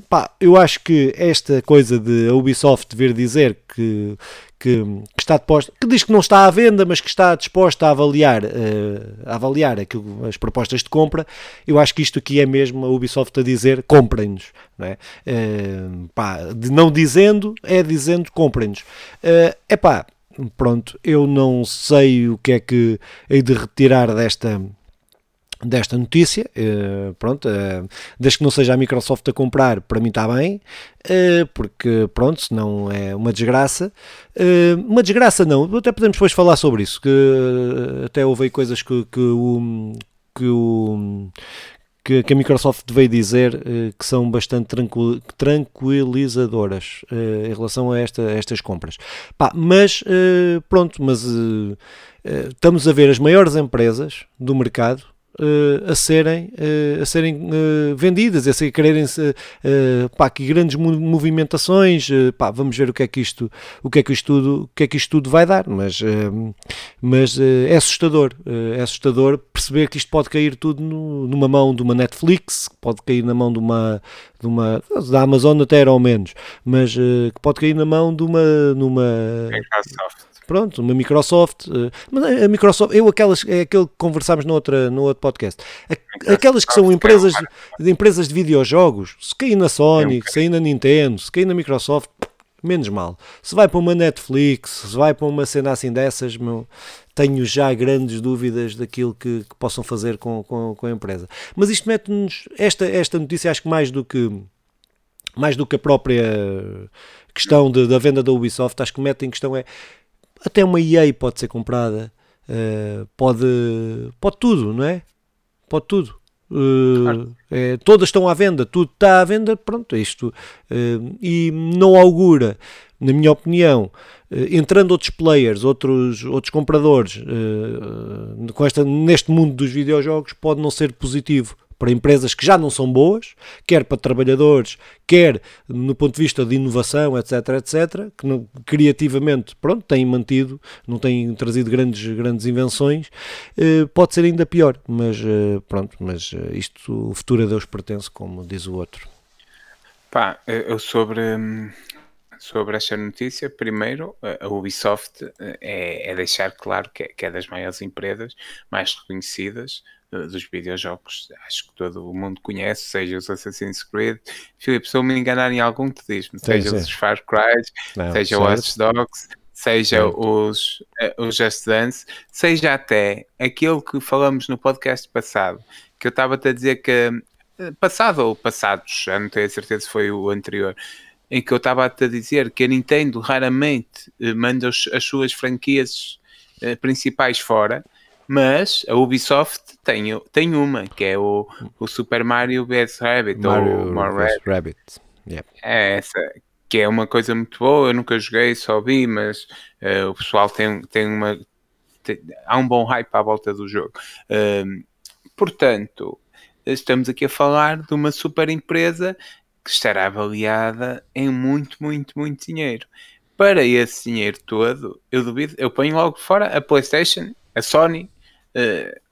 pá, eu acho que esta coisa de a Ubisoft vir dizer que, que, que está disposta, que diz que não está à venda, mas que está disposta a avaliar, eh, a avaliar aquilo, as propostas de compra, eu acho que isto aqui é mesmo a Ubisoft a dizer comprem-nos. Não é? Eh, pá, de não dizendo, é dizendo comprem-nos. É epá, pronto, eu não sei o que é que hei de retirar desta desta notícia, eh, pronto, eh, desde que não seja a Microsoft a comprar, para mim está bem, eh, porque pronto, senão é uma desgraça. Uma desgraça não, até podemos depois falar sobre isso, que até houve coisas que, que o que o que, que a Microsoft veio dizer que são bastante tranquil- tranquilizadoras em relação a, esta- a estas compras. Pá, mas pronto, mas estamos a ver as maiores empresas do mercado eh, a serem, eh, a serem eh, vendidas, a ser, quererem pá, que grandes mo- movimentações, pá, vamos ver o que é que isto, o que é que isto tudo, o que é que isto tudo vai dar, mas, mas é assustador, é assustador perceber que isto pode cair tudo no- numa mão de uma Netflix, pode cair na mão de uma, de uma da Amazon até era ao menos, mas que pode cair na mão de uma, numa Microsoft. Pronto, uma Microsoft. eh, Mas a Microsoft, eu aquelas, é aquele que conversámos no, outra, no outro podcast. Aquelas que são empresas de, de empresas de videojogos, se cair na Sony, se cair na Nintendo, se cair na Microsoft, menos mal. Se vai para uma Netflix, se vai para uma cena assim dessas, meu, tenho já grandes dúvidas daquilo que, que possam fazer com, com, com a empresa. Mas isto mete-nos, esta, esta notícia acho que mais do que mais do que a própria questão de- da venda da Ubisoft, acho que mete em questão é até uma EA pode ser comprada, eh, pode, pode tudo, não é? Pode tudo. Eh, Claro. é, todas estão à venda, tudo está à venda, pronto, é isto. eh, e não augura, na minha opinião, eh, entrando outros players, outros, outros compradores, com esta, neste mundo dos videojogos, pode não ser positivo para empresas que já não são boas, quer para trabalhadores, quer no ponto de vista de inovação, etc, etc, que não- criativamente, pronto, têm mantido, não têm trazido grandes, grandes invenções, eh, pode ser ainda pior, mas eh, pronto, mas eh, isto, o futuro a Deus pertence, como diz o outro. Pá, eu sobre, sobre esta notícia, primeiro, a a Ubisoft eh, é, é deixar claro que é, que é das maiores empresas mais reconhecidas eh, dos videojogos. Acho que todo o mundo conhece, seja os Assassin's Creed. Filipe, se eu me enganar em algum, te diz-me, seja sim. os Far Cry, Não, seja certo? o Watch Dogs, seja Certo. os, eh, os Just Dance, seja até aquele que falamos no podcast passado, que eu estava-te a dizer que eh, passado ou passados, já não tenho a certeza se foi o anterior, em que eu estava-te a dizer que a Nintendo raramente eh, manda os- as suas franquias eh, principais fora, mas a Ubisoft tem, tem uma, que é o, o Super Mario vs Rabbit, ou Mario vs. Rabbit. Yeah. É essa, que é uma coisa muito boa. Eu nunca joguei, só vi, mas eh, o pessoal tem, tem uma. tem- há um bom hype à volta do jogo. Ahm, portanto, estamos aqui a falar de uma super empresa que estará avaliada em muito, muito, muito dinheiro. Para esse dinheiro todo, eu duvido, eu ponho logo fora a PlayStation, a Sony.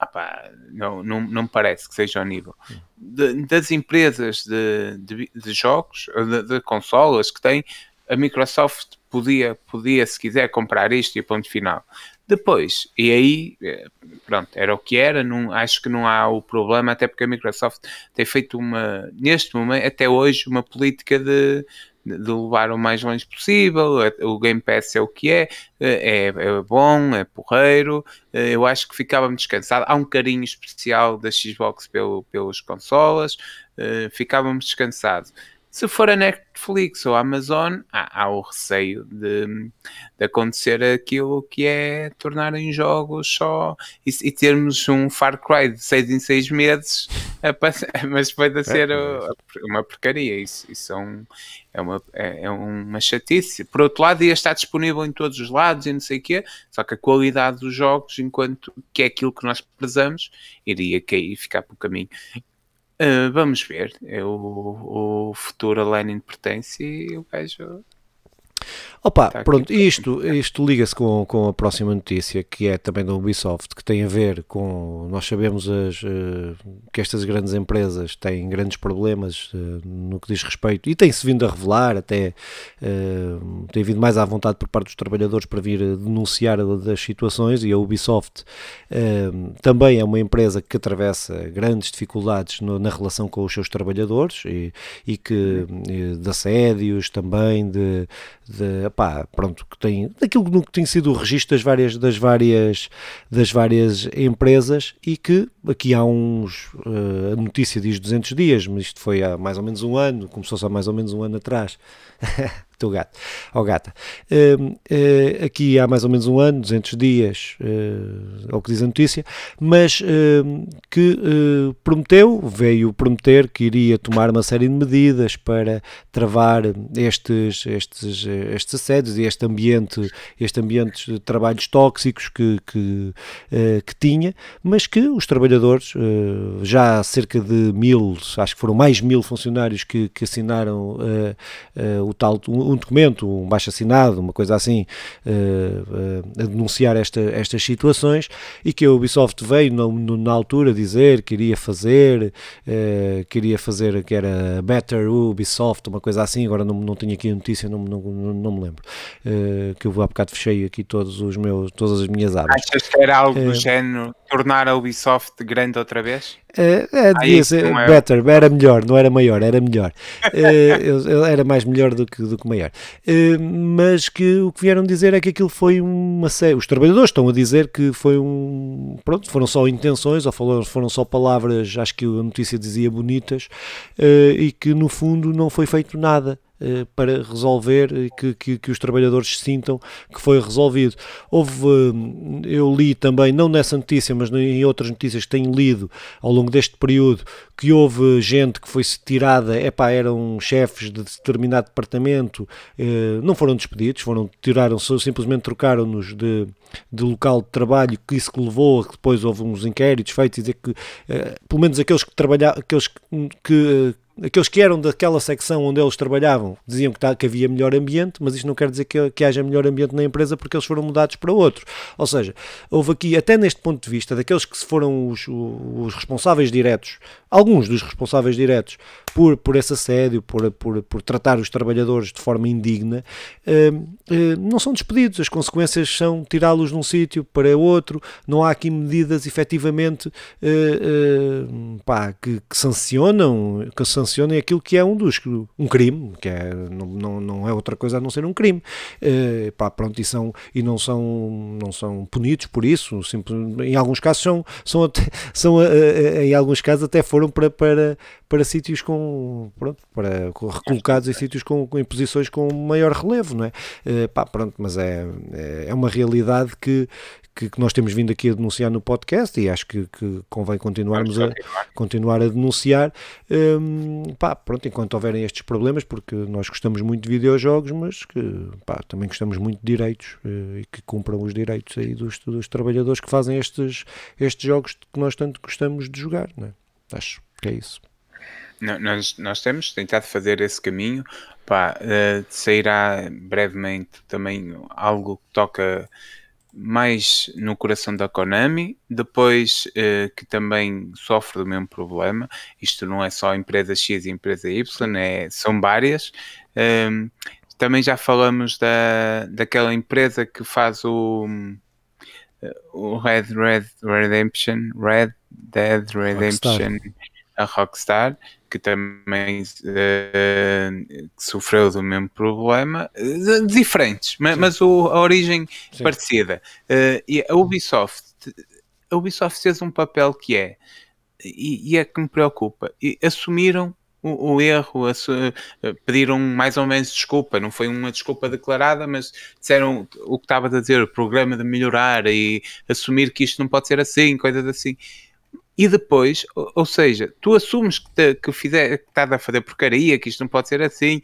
Opá, não, não, não me parece que seja ao nível de- das empresas de, de, de jogos, de, de consolas que têm, a Microsoft podia, podia, se quiser, comprar isto e ponto final. Depois, e aí, eh, pronto, era o que era, não, acho que não há o problema, até porque a Microsoft tem feito uma, neste momento, até hoje, uma política de, de levar o mais longe possível. O Game Pass é o que é, é, é bom, é porreiro. Eu acho que ficava-me descansado. Há um carinho especial da Xbox pelo, pelos consolas, ficava-me descansado. Se for a Netflix ou a Amazon, há, há o receio de, de, acontecer aquilo que é tornarem jogos só e, e, termos um Far Cry de 6 em 6 meses, mas depois a ser é, uma porcaria. Isso, isso é, um, é, uma, é, é, uma chatice. Por outro lado, ia estar disponível em todos os lados e não sei o quê, só que a qualidade dos jogos, enquanto que é aquilo que nós prezamos, iria cair e ficar pelo caminho. Uh, vamos ver. É o, o futuro a Lenin pertence e o gajo Opa, tá pronto, isto, isto liga-se com, com a próxima notícia, que é também da Ubisoft, que tem a ver com. Nós sabemos as, uh, que estas grandes empresas têm grandes problemas uh, no que diz respeito, e tem-se vindo a revelar, até uh, tem vindo mais à vontade por parte dos trabalhadores para vir denunciar das situações, e a Ubisoft também é uma empresa que atravessa grandes dificuldades na relação com os seus trabalhadores e, e que de assédios também, de, de pá, pronto, que tem daquilo que tem sido o registro das várias, das várias, das várias empresas e que aqui há uns, uh, a notícia diz 200 dias, mas isto foi há mais ou menos um ano, começou-se há mais ou menos um ano atrás, teu gato, ó oh, gata. Uh, aqui há mais ou menos um ano, 200 dias, uh, o que diz a notícia, mas que prometeu, veio prometer que iria tomar uma série de medidas para travar estes, estes, estes assédios e este ambiente, este ambiente de trabalhos tóxicos que, que, que tinha, mas que os trabalhadores, já cerca de mil, acho que foram mais mil funcionários que, que assinaram o tal um documento, um baixo assinado, uma coisa assim, uh, uh, a denunciar esta, estas situações e que a Ubisoft veio no, na altura dizer que iria fazer, uh, queria fazer que era Better Ubisoft, uma coisa assim, agora não, não tenho aqui a notícia, não, não, não, me lembro, que eu vou há bocado fechei aqui todos os meus, todas as minhas abas. Achas que era algo do género tornar a Ubisoft grande outra vez? É, é devia ser é... better, era melhor, não era maior, era melhor. uh, era mais melhor do que, do que maior. Uh, mas que o que vieram dizer é que aquilo foi uma série. Os trabalhadores estão a dizer que foi um. Pronto, foram só intenções, ou foram, foram só palavras, acho que a notícia dizia bonitas, uh, e que no fundo não foi feito nada. Eh, para resolver que, que, que, os trabalhadores sintam que foi resolvido. Houve, eh, eu li também, não nessa notícia, mas em outras notícias que tenho lido ao longo deste período, que houve gente que foi tirada, epá, eram chefes de determinado departamento, eh, não foram despedidos, foram, tiraram, simplesmente trocaram-nos de, de local de trabalho, que isso que levou a que depois houve uns inquéritos feitos e dizer que, pelo menos aqueles que trabalhavam, aqueles que, que aqueles que eram daquela secção onde eles trabalhavam diziam que, tá, que havia melhor ambiente, mas isto não quer dizer que, que, haja melhor ambiente na empresa porque eles foram mudados para outro. Ou seja, houve aqui, até neste ponto de vista, daqueles que foram os, os responsáveis diretos, alguns dos responsáveis diretos por, por esse assédio, por, por, por tratar os trabalhadores de forma indigna, eh, eh, não são despedidos. As consequências são tirá-los de um sítio para outro. Não há aqui medidas efetivamente eh, pá, que, que sancionam, que sancionem aquilo que é um dos um crime, que é, não, não, não é outra coisa a não ser um crime. Uh, pá, pronto, e, são, e não, são, não são punidos por isso, simples, em alguns casos são, são, até, são uh, em alguns casos até foram para, para, para sítios com, pronto, para, recolocados em sítios com, com em posições com maior relevo, não é? Uh, pá, pronto, mas é, é, é uma realidade que, que, que, nós temos vindo aqui a denunciar no podcast e acho que, que convém continuarmos a continuar a denunciar um, pá, pronto, enquanto houverem estes problemas, porque nós gostamos muito de videojogos, mas que pá, também gostamos muito de direitos uh, e que cumpram os direitos aí dos, dos trabalhadores que fazem estes, estes jogos que nós tanto gostamos de jogar, né? acho que é isso. Nós, nós temos tentado fazer esse caminho, pá, uh, sairá brevemente também algo que toca mais no coração da Konami, depois eh, que também sofre do mesmo problema. Isto não é só empresa X e empresa Y, é, são várias. Um, também já falamos da, daquela empresa que faz o, o Red Red Redemption, Red Dead Redemption. A Rockstar, que também uh, sofreu do mesmo problema, uh, diferentes, mas, mas o, a origem Sim. parecida. Uh, e a Ubisoft, a Ubisoft fez um papel que é, e, e é que me preocupa, e assumiram o, o erro, pediram mais ou menos desculpa, não foi uma desculpa declarada, mas disseram o que estava a dizer, o programa de melhorar e assumir que isto não pode ser assim, coisas assim e depois, ou, ou seja, tu assumes que, te, que, fizer, que estás a fazer porcaria, que isto não pode ser assim,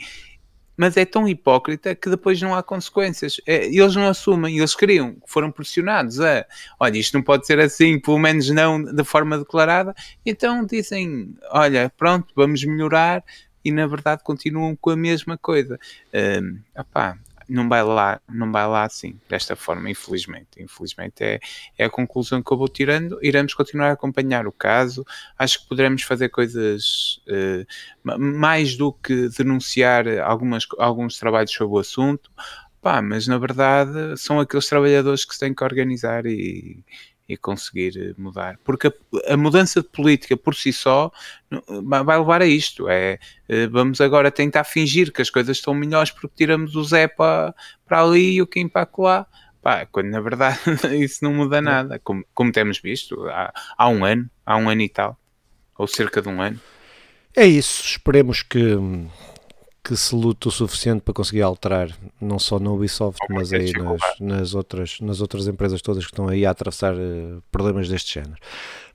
mas é tão hipócrita que depois não há consequências. É, eles não assumem, eles queriam, foram pressionados a olha, isto não pode ser assim, pelo menos não de forma declarada, então dizem, olha, pronto, vamos melhorar e na verdade continuam com a mesma coisa. Um, opá, não vai lá, não vai lá assim, desta forma, infelizmente. Infelizmente é, é a conclusão que eu vou tirando. Iremos continuar a acompanhar o caso. Acho que poderemos fazer coisas uh, mais do que denunciar algumas, alguns trabalhos sobre o assunto. Pá, mas na verdade são aqueles trabalhadores que se têm que organizar e, e conseguir eh, mudar. Porque a, a, mudança de política por si só vai levar a isto. É, eh, vamos agora tentar fingir que as coisas estão melhores porque tiramos o Zé para, para ali e o Kim para lá. Pá, quando na verdade isso não muda nada, como, como temos visto há, há um ano, há um ano e tal, ou cerca de um ano. É isso, esperemos que, que se lute o suficiente para conseguir alterar, não só na Ubisoft, mas aí nas, nas, outras, nas outras empresas todas que estão aí a atravessar uh, problemas deste género.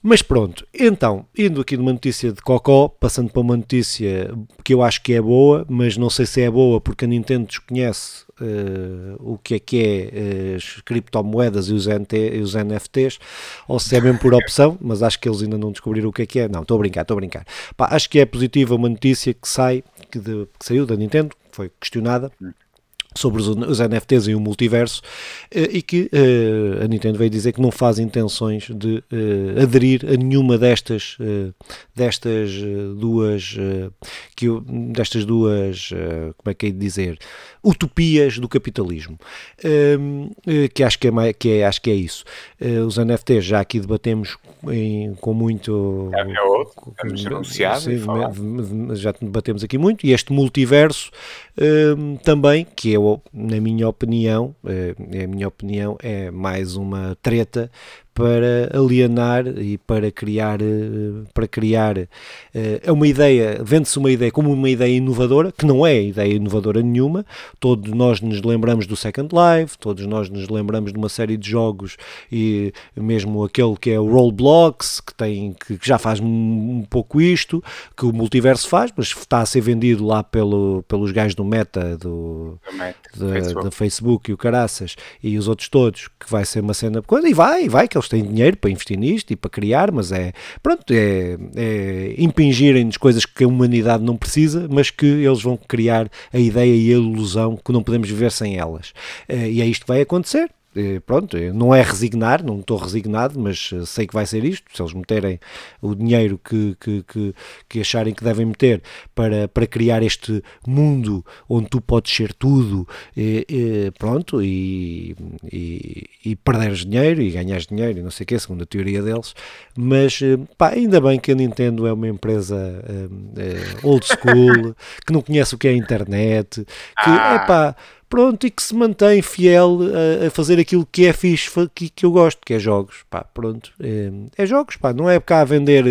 Mas pronto, então, indo aqui numa notícia de Cocó, passando para uma notícia que eu acho que é boa, mas não sei se é boa porque a Nintendo desconhece uh, o que é que é uh, as criptomoedas e os, NT, e os NFTs, ou se é mesmo por opção, mas acho que eles ainda não descobriram o que é que é. Não, estou a brincar, estou a brincar. Pá, acho que é positiva uma notícia que sai, que, de, que saiu da Nintendo, foi questionada sobre os, NFTs e o multiverso eh, e que uh, a Nintendo veio dizer que não faz intenções de uh, aderir a nenhuma destas uh, destas duas que destas duas como é que é de dizer utopias do capitalismo. Que acho que é mais, que é acho que é isso. Os NFTs já aqui debatemos em, com muito já, já, anunciado sim, já debatemos aqui muito e este multiverso também que é na minha opinião, é, é a minha opinião, é mais uma treta para alienar e para criar, eh, para criar é uma ideia, vende-se uma ideia como uma ideia inovadora, que não é ideia inovadora nenhuma, todos nós nos lembramos do Second Life, todos nós nos lembramos de uma série de jogos e mesmo aquele que é o Roblox, que, tem, que já faz um, pouco isto, que o multiverso faz, mas está a ser vendido lá pelo, pelos gajos do Meta, do, da, Facebook. Facebook e o Caraças e os outros todos, que vai ser uma cena coisa, e vai, vai, que eles têm dinheiro para investir nisto e para criar, mas é, pronto, é, é impingirem-nos coisas que a humanidade não precisa, mas que eles vão criar a ideia e a ilusão que não podemos viver sem elas. Eh, e é isto que vai acontecer. Eh, pronto, eh, não é resignar, não estou resignado, mas eh, sei que vai ser isto. Se eles meterem o dinheiro que, que, que, que, acharem que devem meter para, para criar este mundo onde tu podes ser tudo, e, e, pronto, e, e, e perderes dinheiro e ganhares dinheiro, e não sei o que, segundo a teoria deles. Mas pá, ainda bem que a Nintendo é uma empresa old school, que não conhece o que é a internet, que, é pá pronto, e que se mantém fiel a, a, fazer aquilo que é fixe, que, que eu gosto, que é jogos, pá, pronto, é, é jogos, pá, não é cá a vender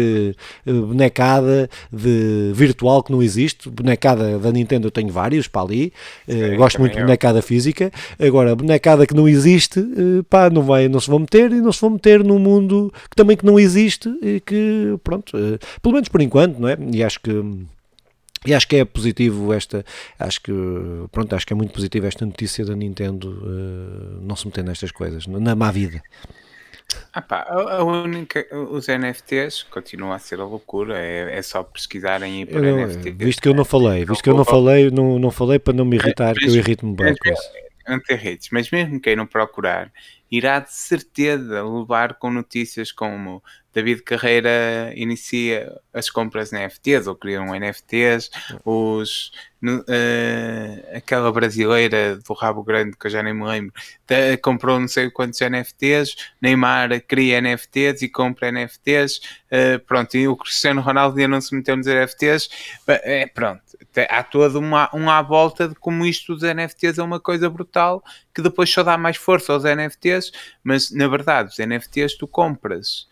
uh, bonecada de virtual que não existe, bonecada da Nintendo eu tenho vários, pá, ali, uh, gosto muito de bonecada física, agora, bonecada que não existe, pá, não, vai, não se vão meter e não se vão meter num mundo que também que não existe e que, pronto, pelo menos por enquanto, não é, e acho que e acho que é positivo esta, acho que, pronto, acho que é muito positivo esta notícia da Nintendo uh, não se meter nestas coisas, na má vida. Ah pá, a, única, os NFTs continuam a ser a loucura, é, é só pesquisarem aí por não, NFTs. Visto que eu não falei, visto que eu não falei, não, não falei para não me irritar, que eu irrito-me bem com isso. Não te irrites, mas mesmo quem não procurar, irá de certeza levar com notícias como David Carreira inicia as compras em NFTs ou criam NFTs, os, no, uh, aquela brasileira do rabo grande que eu já nem me lembro comprou não sei quantos NFTs, Neymar cria NFTs e compra NFTs, uh, pronto, e o Cristiano Ronaldo ainda não se meteu nos NFTs, é, pronto, há toda uma, uma à volta de como isto dos NFTs é uma coisa brutal que depois só dá mais força aos NFTs, mas na verdade os NFTs tu compras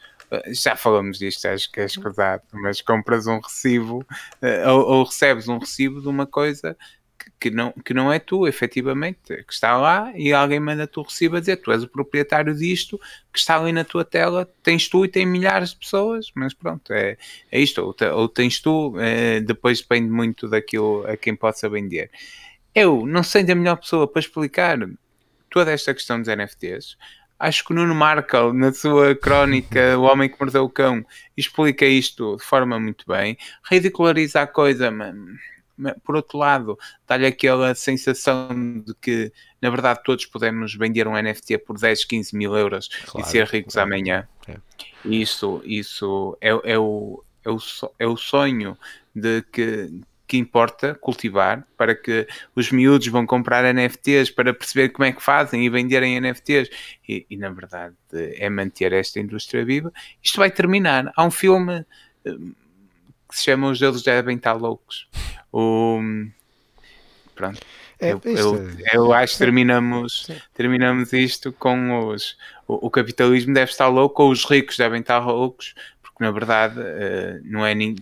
já falamos disto, acho que é escusado, mas compras um recibo uh, ou, ou, recebes um recibo de uma coisa que, que, não, que não é tu, efetivamente, que está lá e alguém manda-te o recibo a dizer tu és o proprietário disto, que está ali na tua tela, tens tu e tem milhares de pessoas, mas pronto, é, é isto, ou, ou tens tu, é, depois depende muito daquilo a quem possa vender. Eu não sei da melhor pessoa para explicar toda esta questão dos NFTs acho que o Nuno Markel, na sua crónica O Homem que Mordeu o Cão, explica isto de forma muito bem. Ridiculariza a coisa, mas, por outro lado, dá-lhe aquela sensação de que, na verdade, todos podemos vender um NFT por 10, 15 mil euros claro, e ser ricos claro. amanhã. É. Isso, isso é, é, o, é, o, é o sonho de que que importa cultivar para que os miúdos vão comprar NFTs para perceber como é que fazem e venderem NFTs e, e na verdade é manter esta indústria viva. Isto vai terminar. Há um filme hum, que se chama Os Deus Devem Estar Loucos. O, pronto. É, eu, eu, eu, acho que terminamos, terminamos isto com os. O, o, capitalismo deve estar louco ou os ricos devem estar loucos, porque na verdade uh, não é nem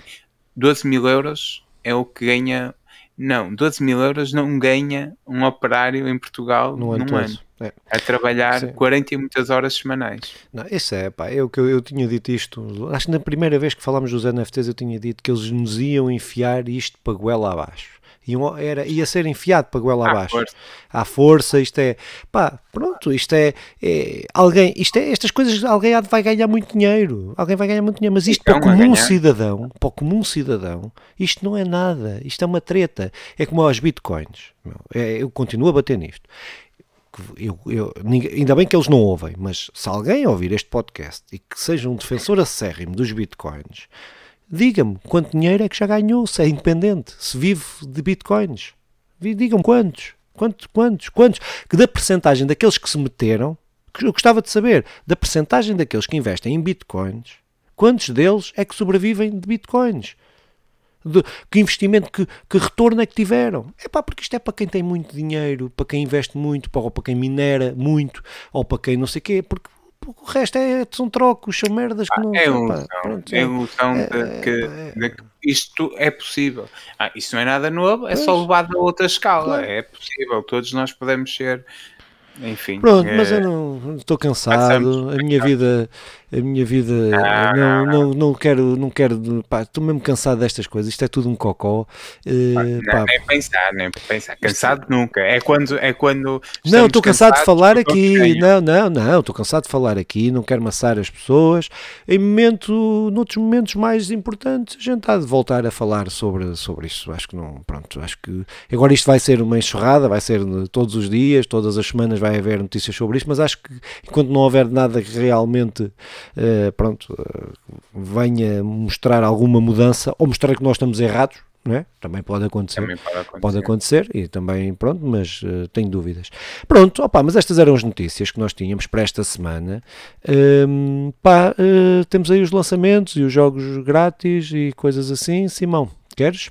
12 mil euros é o que ganha. Não, 12 mil euros não ganha um operário em Portugal no num ano. É. A trabalhar Sim. 40 e muitas horas semanais. Não, isso é, pá, eu, eu, eu tinha dito isto, acho que na primeira vez que falámos dos NFTs eu tinha dito que eles nos iam enfiar isto para goela abaixo iam, era, ia ser enfiado para goela abaixo. Força. À força, isto é, pá, pronto, isto é, é, alguém, isto é, estas coisas, alguém vai ganhar muito dinheiro, alguém vai ganhar muito dinheiro, mas isto então, para o comum cidadão, para o comum cidadão, isto não é nada, isto é uma treta, é como aos bitcoins, é, eu continuo a bater nisto. Eu, eu, ainda bem que eles não ouvem, mas se alguém ouvir este podcast e que seja um defensor acérrimo dos bitcoins, Diga-me quanto dinheiro é que já ganhou, se é independente, se vive de bitcoins. Digam-me quantos, quantos, quantos, quantos. Que da percentagem daqueles que se meteram, eu gostava de saber, da percentagem daqueles que investem em bitcoins, quantos deles é que sobrevivem de bitcoins? De, que investimento, que, que retorno é que tiveram? É pá, porque isto é para quem tem muito dinheiro, para quem investe muito, ou para quem minera muito, ou para quem não sei o quê, porque o resto é, são trocos, são merdas que ah, não. É ilusão, pronto, é ilusão é, de, que, é, de que isto é possível. Ah, isso não é nada novo, é só levado a outra escala. Claro. É possível, todos nós podemos ser enfim. Pronto, é... mas eu não estou cansado, a minha vida, a minha vida, ah, não, não, não quero, não quero, pá, estou mesmo cansado destas coisas, isto é tudo um cocó. Uh, não, nem pensar, nem pensar, cansado isto... nunca, é quando, é quando Não, estou cansado de falar aqui, não, não, não, estou cansado de falar aqui, não quero maçar as pessoas, em momento, noutros momentos mais importantes, a gente há de voltar a falar sobre, sobre isso, acho que não, pronto, acho que agora isto vai ser uma enxurrada, vai ser todos os dias, todas as semanas vai haver notícias sobre isto, mas acho que enquanto não houver nada que realmente pronto, uh, venha mostrar alguma mudança ou mostrar que nós estamos errados, é? Também pode acontecer. Também pode acontecer. Pode acontecer e também, pronto, mas uh, tenho dúvidas. Pronto, opa, mas estas eram as notícias que nós tínhamos para esta semana. Um, pá, uh, temos aí os lançamentos e os jogos grátis e coisas assim. Simão, queres?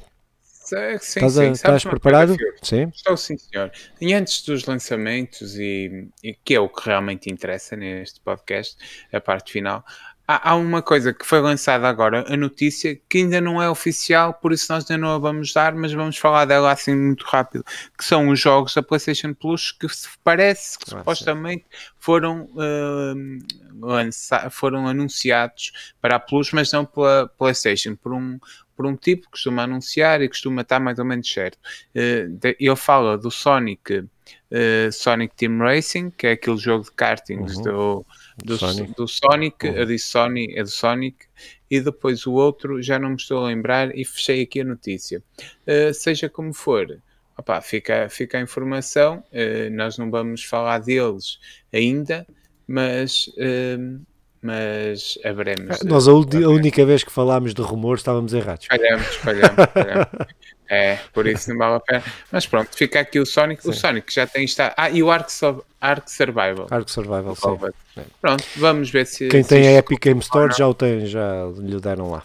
Sim, estás, sim. estás preparado? Sim. Estou sim, senhor. E antes dos lançamentos, e, e, que é o que realmente interessa neste podcast, a parte final, há, há, uma coisa que foi lançada agora, a notícia, que ainda não é oficial, por isso nós ainda não a vamos dar, mas vamos falar dela assim muito rápido, que são os jogos da PlayStation Plus que parece que supostamente foram, uh, lança, foram anunciados para a Plus, mas não pela PlayStation, por um por um tipo que costuma anunciar e costuma estar mais ou menos certo. Uh, ele fala do Sonic, uh, Sonic Team Racing, que é aquele jogo de kartings uhum. do, do Sonic, do Sonic uhum. eu disse Sony, é do Sonic, e depois o outro já não me estou a lembrar e fechei aqui a notícia. Uh, seja como for, opa, fica, fica a informação, nós não vamos falar deles ainda, mas mas haveremos. Nós a, a, única vez que falámos de rumores estávamos errados. Falhamos, falhamos, falhamos. é, por isso não vale a pena. Mas pronto, fica aqui o Sonic. Sim. O Sonic já tem estado. Ah, e o Ark, Ark Survival. Ark Survival, sim. Pronto, vamos ver se. Quem se tem a Epic Game Store já o tem, já lhe deram lá.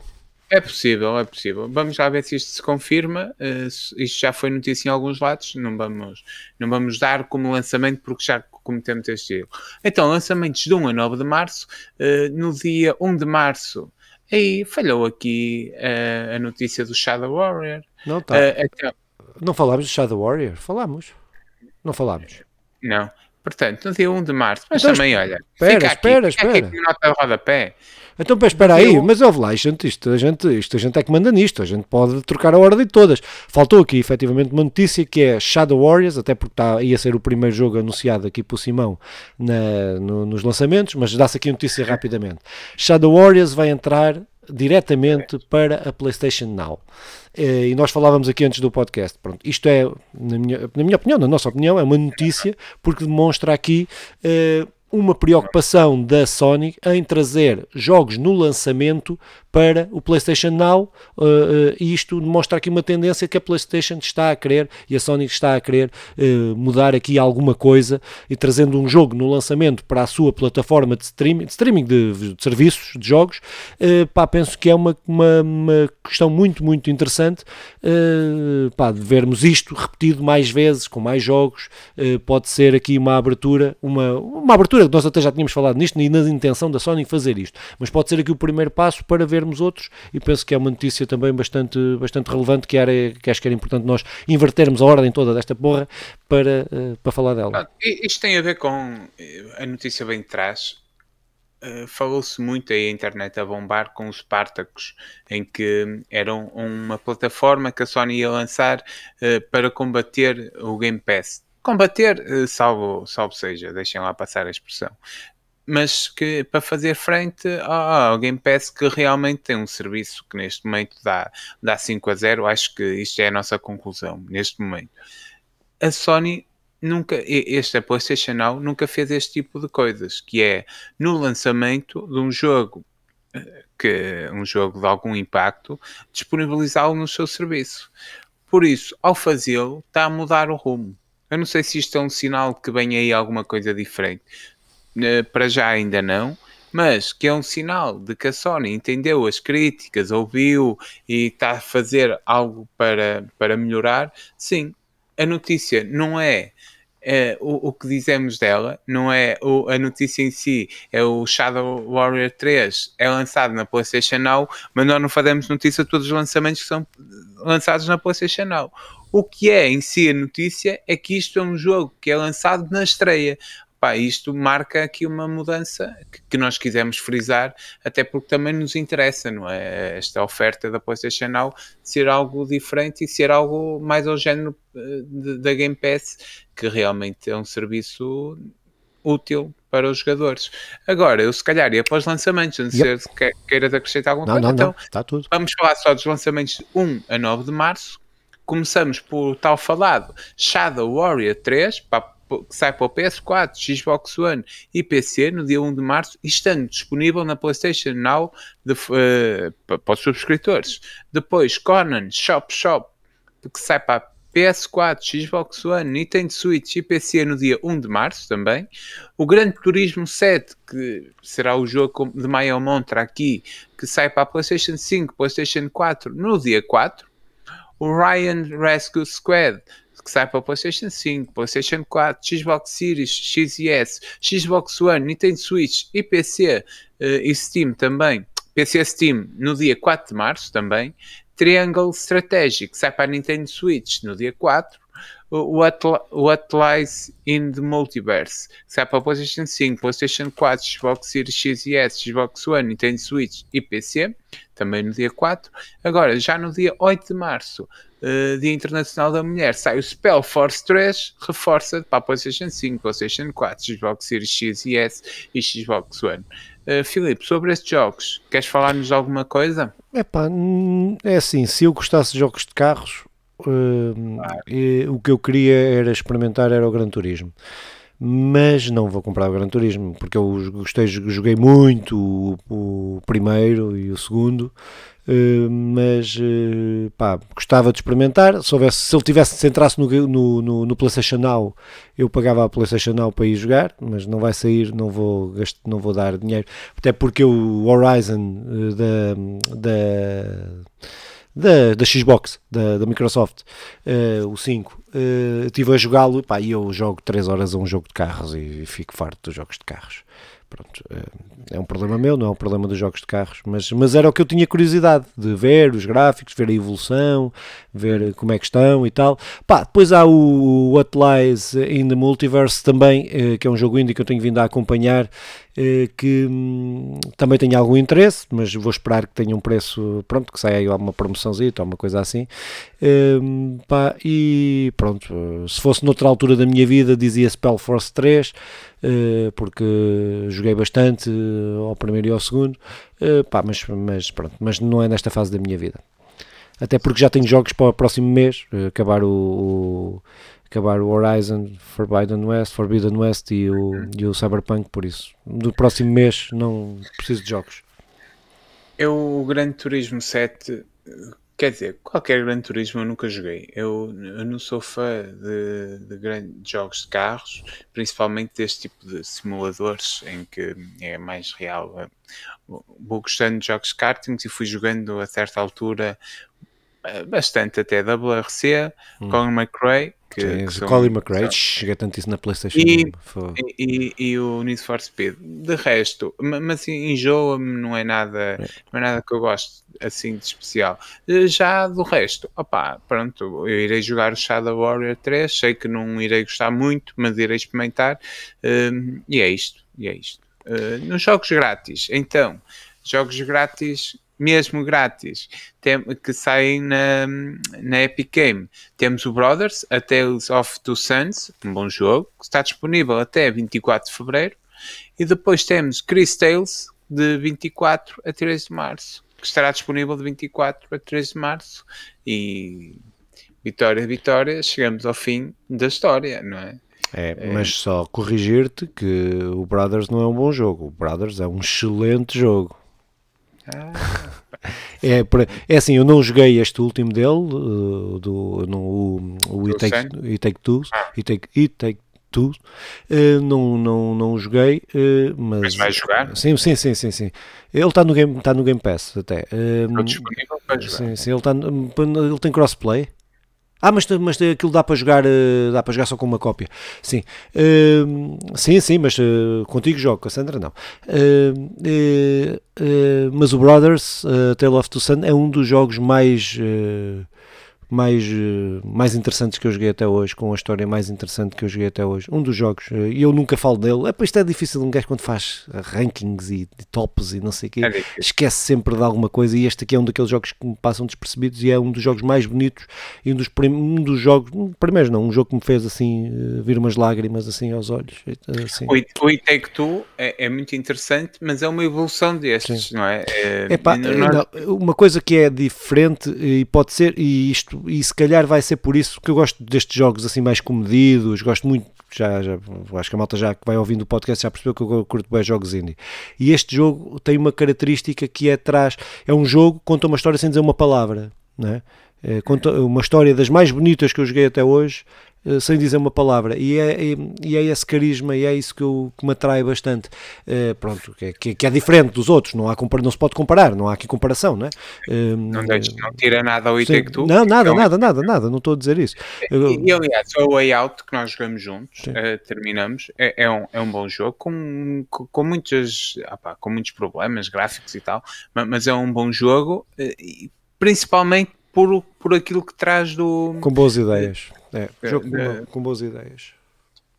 É possível, é possível. Vamos lá ver se isto se confirma. Uh, isto já foi notícia em alguns lados. Não vamos, não vamos dar como lançamento porque já cometemos este erro. Então, lançamentos de 1 a 9 de março. Uh, no dia 1 de março, aí falhou aqui uh, a notícia do Shadow Warrior. Não tá. Então, não falámos do Shadow Warrior? Falámos. Não falámos. Não. Portanto, no dia 1 de março. Mas então, também, olha. Espera, espera, espera. Fica aqui nota de rodapé. Então, espera aí, mas ouve lá, isto, isto, a gente, isto a gente é que manda nisto, a gente pode trocar a ordem de todas. Faltou aqui, efetivamente, uma notícia que é Shadow Warriors, até porque tá, ia ser o primeiro jogo anunciado aqui por Simão na, no, nos lançamentos, mas dá-se aqui notícia rapidamente. Shadow Warriors vai entrar diretamente para a PlayStation Now. Eh, e nós falávamos aqui antes do podcast. Pronto, isto é, na minha, na minha opinião, na nossa opinião, é uma notícia porque demonstra aqui uh, uma preocupação da Sony em trazer jogos no lançamento para o PlayStation Now uh, uh, e isto demonstra aqui uma tendência que a PlayStation está a querer e a Sony está a querer uh, mudar aqui alguma coisa e trazendo um jogo no lançamento para a sua plataforma de streaming de, streaming de, de serviços de jogos pá, penso que é uma, uma, uma questão muito muito interessante pá, de vermos isto repetido mais vezes com mais jogos pode ser aqui uma abertura uma, uma abertura que nós até já tínhamos falado nisto e na intenção da Sony fazer isto mas pode ser aqui o primeiro passo para ver vermos outros e penso que é uma notícia também bastante, bastante relevante que, era, que acho que era importante nós invertermos a ordem toda desta porra para, uh, para falar dela. Isto tem a ver com eh, a notícia bem de trás. Uh, Falou-se muito aí a internet a bombar com os Spartacus, em que eram uma plataforma que a Sony ia lançar uh, para combater o Game Pass combater, salvo, salvo seja, deixem lá passar a expressão mas que para fazer frente ao Game Pass que realmente tem um serviço que neste momento dá, dá 5 a 0, acho que isto é a nossa conclusão neste momento. A Sony nunca, este a PlayStation Now nunca fez este tipo de coisas, que é no lançamento de um jogo que um jogo de algum impacto, disponibilizá-lo no seu serviço. Por isso, ao fazê-lo, está a mudar o rumo. Eu não sei se isto é um sinal que vem aí alguma coisa diferente. Eh, para já ainda não, mas que é um sinal de que a Sony entendeu as críticas, ouviu e está a fazer algo para, para melhorar, sim, a notícia não é, é o, o, que dizemos dela, não é o, a notícia em si, é o Shadow Warrior 3, é lançado na PlayStation Now, mas nós não fazemos notícia de todos os lançamentos que são lançados na PlayStation Now. O que é em si a notícia é que isto é um jogo que é lançado na estreia pá, isto marca aqui uma mudança que, que, nós quisemos frisar, até porque também nos interessa, não é? Esta oferta da PlayStation Now ser algo diferente e ser algo mais ao género eh, da Game Pass, que realmente é um serviço útil para os jogadores. Agora, eu se calhar ia para os lançamentos, não sei se queiras acrescentar alguma não, coisa. Não, então, não, está tudo. Vamos falar só dos lançamentos de 1 a 9 de março. Começamos por tal falado Shadow Warrior 3 para que sai para o PS4, Xbox One e PC no dia 1 de março estando disponível na PlayStation Now de, uh, para os subscritores. Depois, Conan Shop Shop, que sai para PS4, Xbox One, Nintendo Switch e PC no dia 1 de março também. O Grande Turismo 7, que será o jogo de maior montra aqui, que sai para a PlayStation 5, PlayStation 4 no dia 4. O Ryan Rescue Squad, que sai para PlayStation 5, PlayStation 4, Xbox Series, X e S, Xbox One, Nintendo Switch e PC uh, eh, e Steam também. PC Steam no dia 4 de março também. Triangle Strategic, sai para a Nintendo Switch no dia 4. What, What Lies in the Multiverse, sai para PlayStation 5, PlayStation 4, Xbox Series X e S, Xbox One, Nintendo Switch e PC, também no dia 4. Agora, já no dia 8 de março, uh, Dia Internacional da Mulher, sai o Spell Force 3, reforça para PlayStation 5, PlayStation 4, Xbox Series X e S e Xbox One. Uh, Filipe, sobre estes jogos, queres falar-nos alguma coisa? Epá, é assim, se eu gostasse de jogos de carros, uh, claro. o que eu queria era experimentar era o Gran Turismo. mas não vou comprar o Gran Turismo, porque eu gostei, joguei muito o, o primeiro e o segundo, Uh, mas uh, pá, gostava de experimentar. Se, houvesse, se ele tivesse, se entrasse no, no, no, no, PlayStation Now, eu pagava a PlayStation Now para ir jogar, mas não vai sair, não vou, gasto, não vou dar dinheiro, até porque o Horizon uh, da, da da, da Xbox, da, da Microsoft, uh, o 5, uh, estive a jogá-lo e eu jogo 3 horas a um jogo de carros e, e fico farto dos jogos de carros. Pronto, é, é um problema meu, não é um problema dos jogos de carros, mas, mas era o que eu tinha curiosidade de ver os gráficos, ver a evolução, ver como é que estão e tal. Pá, depois há o What Lies in the Multiverse também, eh, que é um jogo indie que eu tenho vindo a acompanhar eh, que hum, também tem algum interesse, mas vou esperar que tenha um preço, pronto, que saia aí uma promoçãozinha ou uma coisa assim. Um, pá, e pronto, se fosse noutra altura da minha vida, dizia Spell Force 3, uh, eh, porque joguei bastante uh, ao primeiro e ao segundo, uh, pá, mas, mas pronto, mas não é nesta fase da minha vida. Até porque já tenho jogos para o próximo mês, acabar o, o acabar o Horizon Forbidden West, Forbidden West e o, e o Cyberpunk, por isso. No próximo mês não preciso de jogos. Eu, o Gran Turismo 7, quer dizer, qualquer Gran Turismo eu nunca joguei. Eu, eu não sou fã de, de grandes jogos de carros, principalmente deste tipo de simuladores em que é mais real. Vou gostando de jogos de kartings e fui jogando a certa altura bastante até WRC, hum. Colin McRae. Que, Sim, que são, Colin McRae, chega tanto isso na PlayStation. E, e, e, o Need for Speed. De resto, mas enjoa-me, não é nada, é. não é nada que eu gosto assim de especial. Eh, já do resto, opá, pronto, eu irei jogar o Shadow Warrior 3, sei que não irei gostar muito, mas irei experimentar. Um, e é isto, e é isto. Uh, nos jogos grátis, então, jogos grátis mesmo grátis, tem, que saem na, na Epic Game. Temos o Brothers, A Tales of Two Sons, um bom jogo, que está disponível até 24 de Fevereiro. E depois temos Chris Tales, de 24 a 13 de Março, que estará disponível de 24 a 13 de Março. E vitória, vitória, chegamos ao fim da história, não é? É, é. mas só corrigir-te que o Brothers não é um bom jogo. O Brothers é um excelente jogo. É, é assim, eu não joguei este último dele, uh, do, no, o, o It, Take, It Take Two, It Take, It Take Two, uh, não, não, não joguei, uh, mas... Mas vai jogar? Sim, sim, sim, sim, sim. Ele está no, game, está no Game Pass até. Uh, disponível para jogar? Sim, sim, ele, está, ele tem crossplay. Ah, mas, mas aquilo dá para jogar, eh, dá para jogar só com uma cópia. Sim, uh, sim, sim, mas uh, contigo jogo, com a Sandra não. Uh, mas o Brothers, Tale of Two Sun, é um dos jogos mais mais, eh, mais interessantes que eu joguei até hoje, com a história mais interessante que eu joguei até hoje. Um dos jogos, eh, e eu nunca falo dele. É, para isto é difícil um gajo quando faz rankings e, e tops e não sei o quê, é esquece sempre de alguma coisa. E este aqui é um daqueles jogos que me passam despercebidos e é um dos jogos mais bonitos e um dos, um dos jogos, primeiros não, um jogo que me fez assim eh, vir umas lágrimas assim aos olhos. Assim. O, It, Take Two é, é, muito interessante, mas é uma evolução destes, Sim. não é? é Epá, não, não, uma coisa que é diferente e pode ser, e isto e se calhar vai ser por isso que eu gosto destes jogos assim mais comedidos, gosto muito, já, já acho que a malta já que vai ouvindo o podcast já percebeu que eu curto bem jogos indie. E este jogo tem uma característica que é atrás, é um jogo que conta uma história sem dizer uma palavra, não é? É, conta uma história das mais bonitas que eu joguei até hoje, eh, sem dizer uma palavra. E é, e é esse carisma e é isso que, eu, que me atrai bastante. Uh, pronto, que é, que é, diferente dos outros, não, há, não se pode comparar, não há aqui comparação, não é? Não, deixe, não tira nada ao Itec tu. Não, nada, então, nada, nada, nada, não estou a dizer isso. E, aliás, o Way Out que nós jogamos juntos, uh, terminamos, é, é, um, é um bom jogo, com, com, muitos, opa, com muitos problemas gráficos e tal, mas, mas é um bom jogo, principalmente por, por aquilo que traz do. Com boas ideias. É, jogo com, com, boas ideias.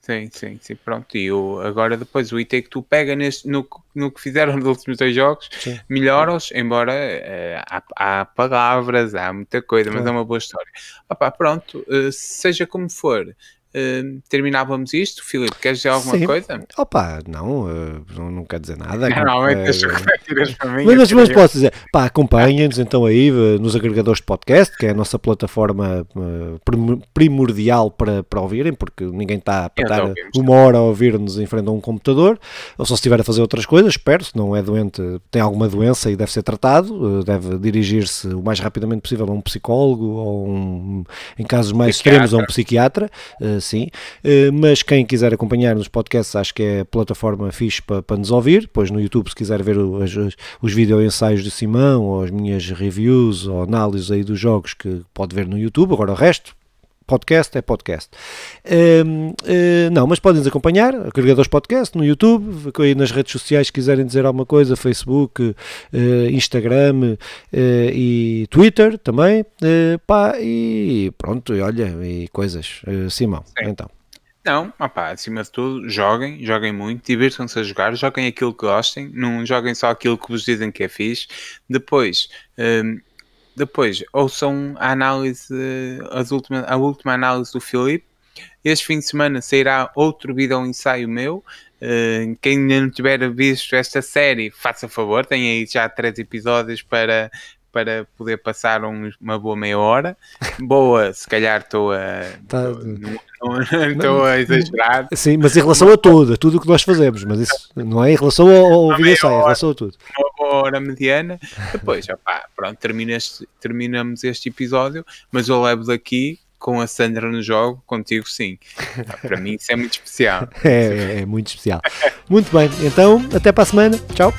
Sim, sim, sim, pronto. E o, agora depois o IT que tu pega neste, no, no que fizeram nos últimos dois jogos, melhora-os, embora uh, há, há, palavras, há muita coisa, mas é uma boa história. Opa, pronto, uh, seja como for, uh, terminávamos isto. Filipe, queres dizer alguma Sim. coisa? Opa, não, uh, não, não quer dizer nada. Normalmente as tiras para mim. Mas, mas, queria- posso dizer, pá, acompanhem-nos então aí eh, nos agregadores de podcast, que é a nossa plataforma eh, prim- primordial para, para ouvirem, porque ninguém está já estar uma hora a ouvir-nos em frente a um computador, ou só se estiver a fazer outras coisas, espero, se não é doente, tem alguma doença e deve ser tratado, deve dirigir-se o mais rapidamente possível a um psicólogo ou um, em casos mais Psiquiatra. extremos a um psiquiatra, sim, Eh, mas quem quiser acompanhar nos podcasts acho que é a plataforma fixe para, para nos ouvir, depois no YouTube se quiser ver os vídeo ensaios de Simão ou as minhas reviews ou análises aí dos jogos que pode ver no YouTube, agora o resto podcast é podcast. Eh, não, mas podem nos acompanhar, agregadores podcast no YouTube, aí nas redes sociais se quiserem dizer alguma coisa, Facebook, eh, Instagram eh, e Twitter também, pá, e pronto, e olha, e coisas. Simão, Sim. então. Não, opá, acima de tudo, joguem, joguem muito, divirtam-se a jogar, joguem aquilo que gostem, não joguem só aquilo que vos dizem que é fixe. Depois, hum, depois ouçam a análise, as última, a última análise do Filipe. Este fim de semana sairá outro vídeo ensaio meu. Uh, quem ainda não tiver visto esta série, faça favor, tem aí já três episódios para, para poder passar um- uma boa meia hora. Boa, se calhar estou a. Tá- Estou a exagerar. Sim, mas em relação a tudo, a tudo o que nós fazemos, mas isso não é em relação ao, ao vídeo é em relação a tudo. uma hora mediana. Depois, opá, pronto, este- terminamos este episódio, mas eu levo daqui com a Sandra no jogo, contigo sim. Para mim isso é muito especial. É, é, é muito especial. Muito bem, então até para a semana. Tchau.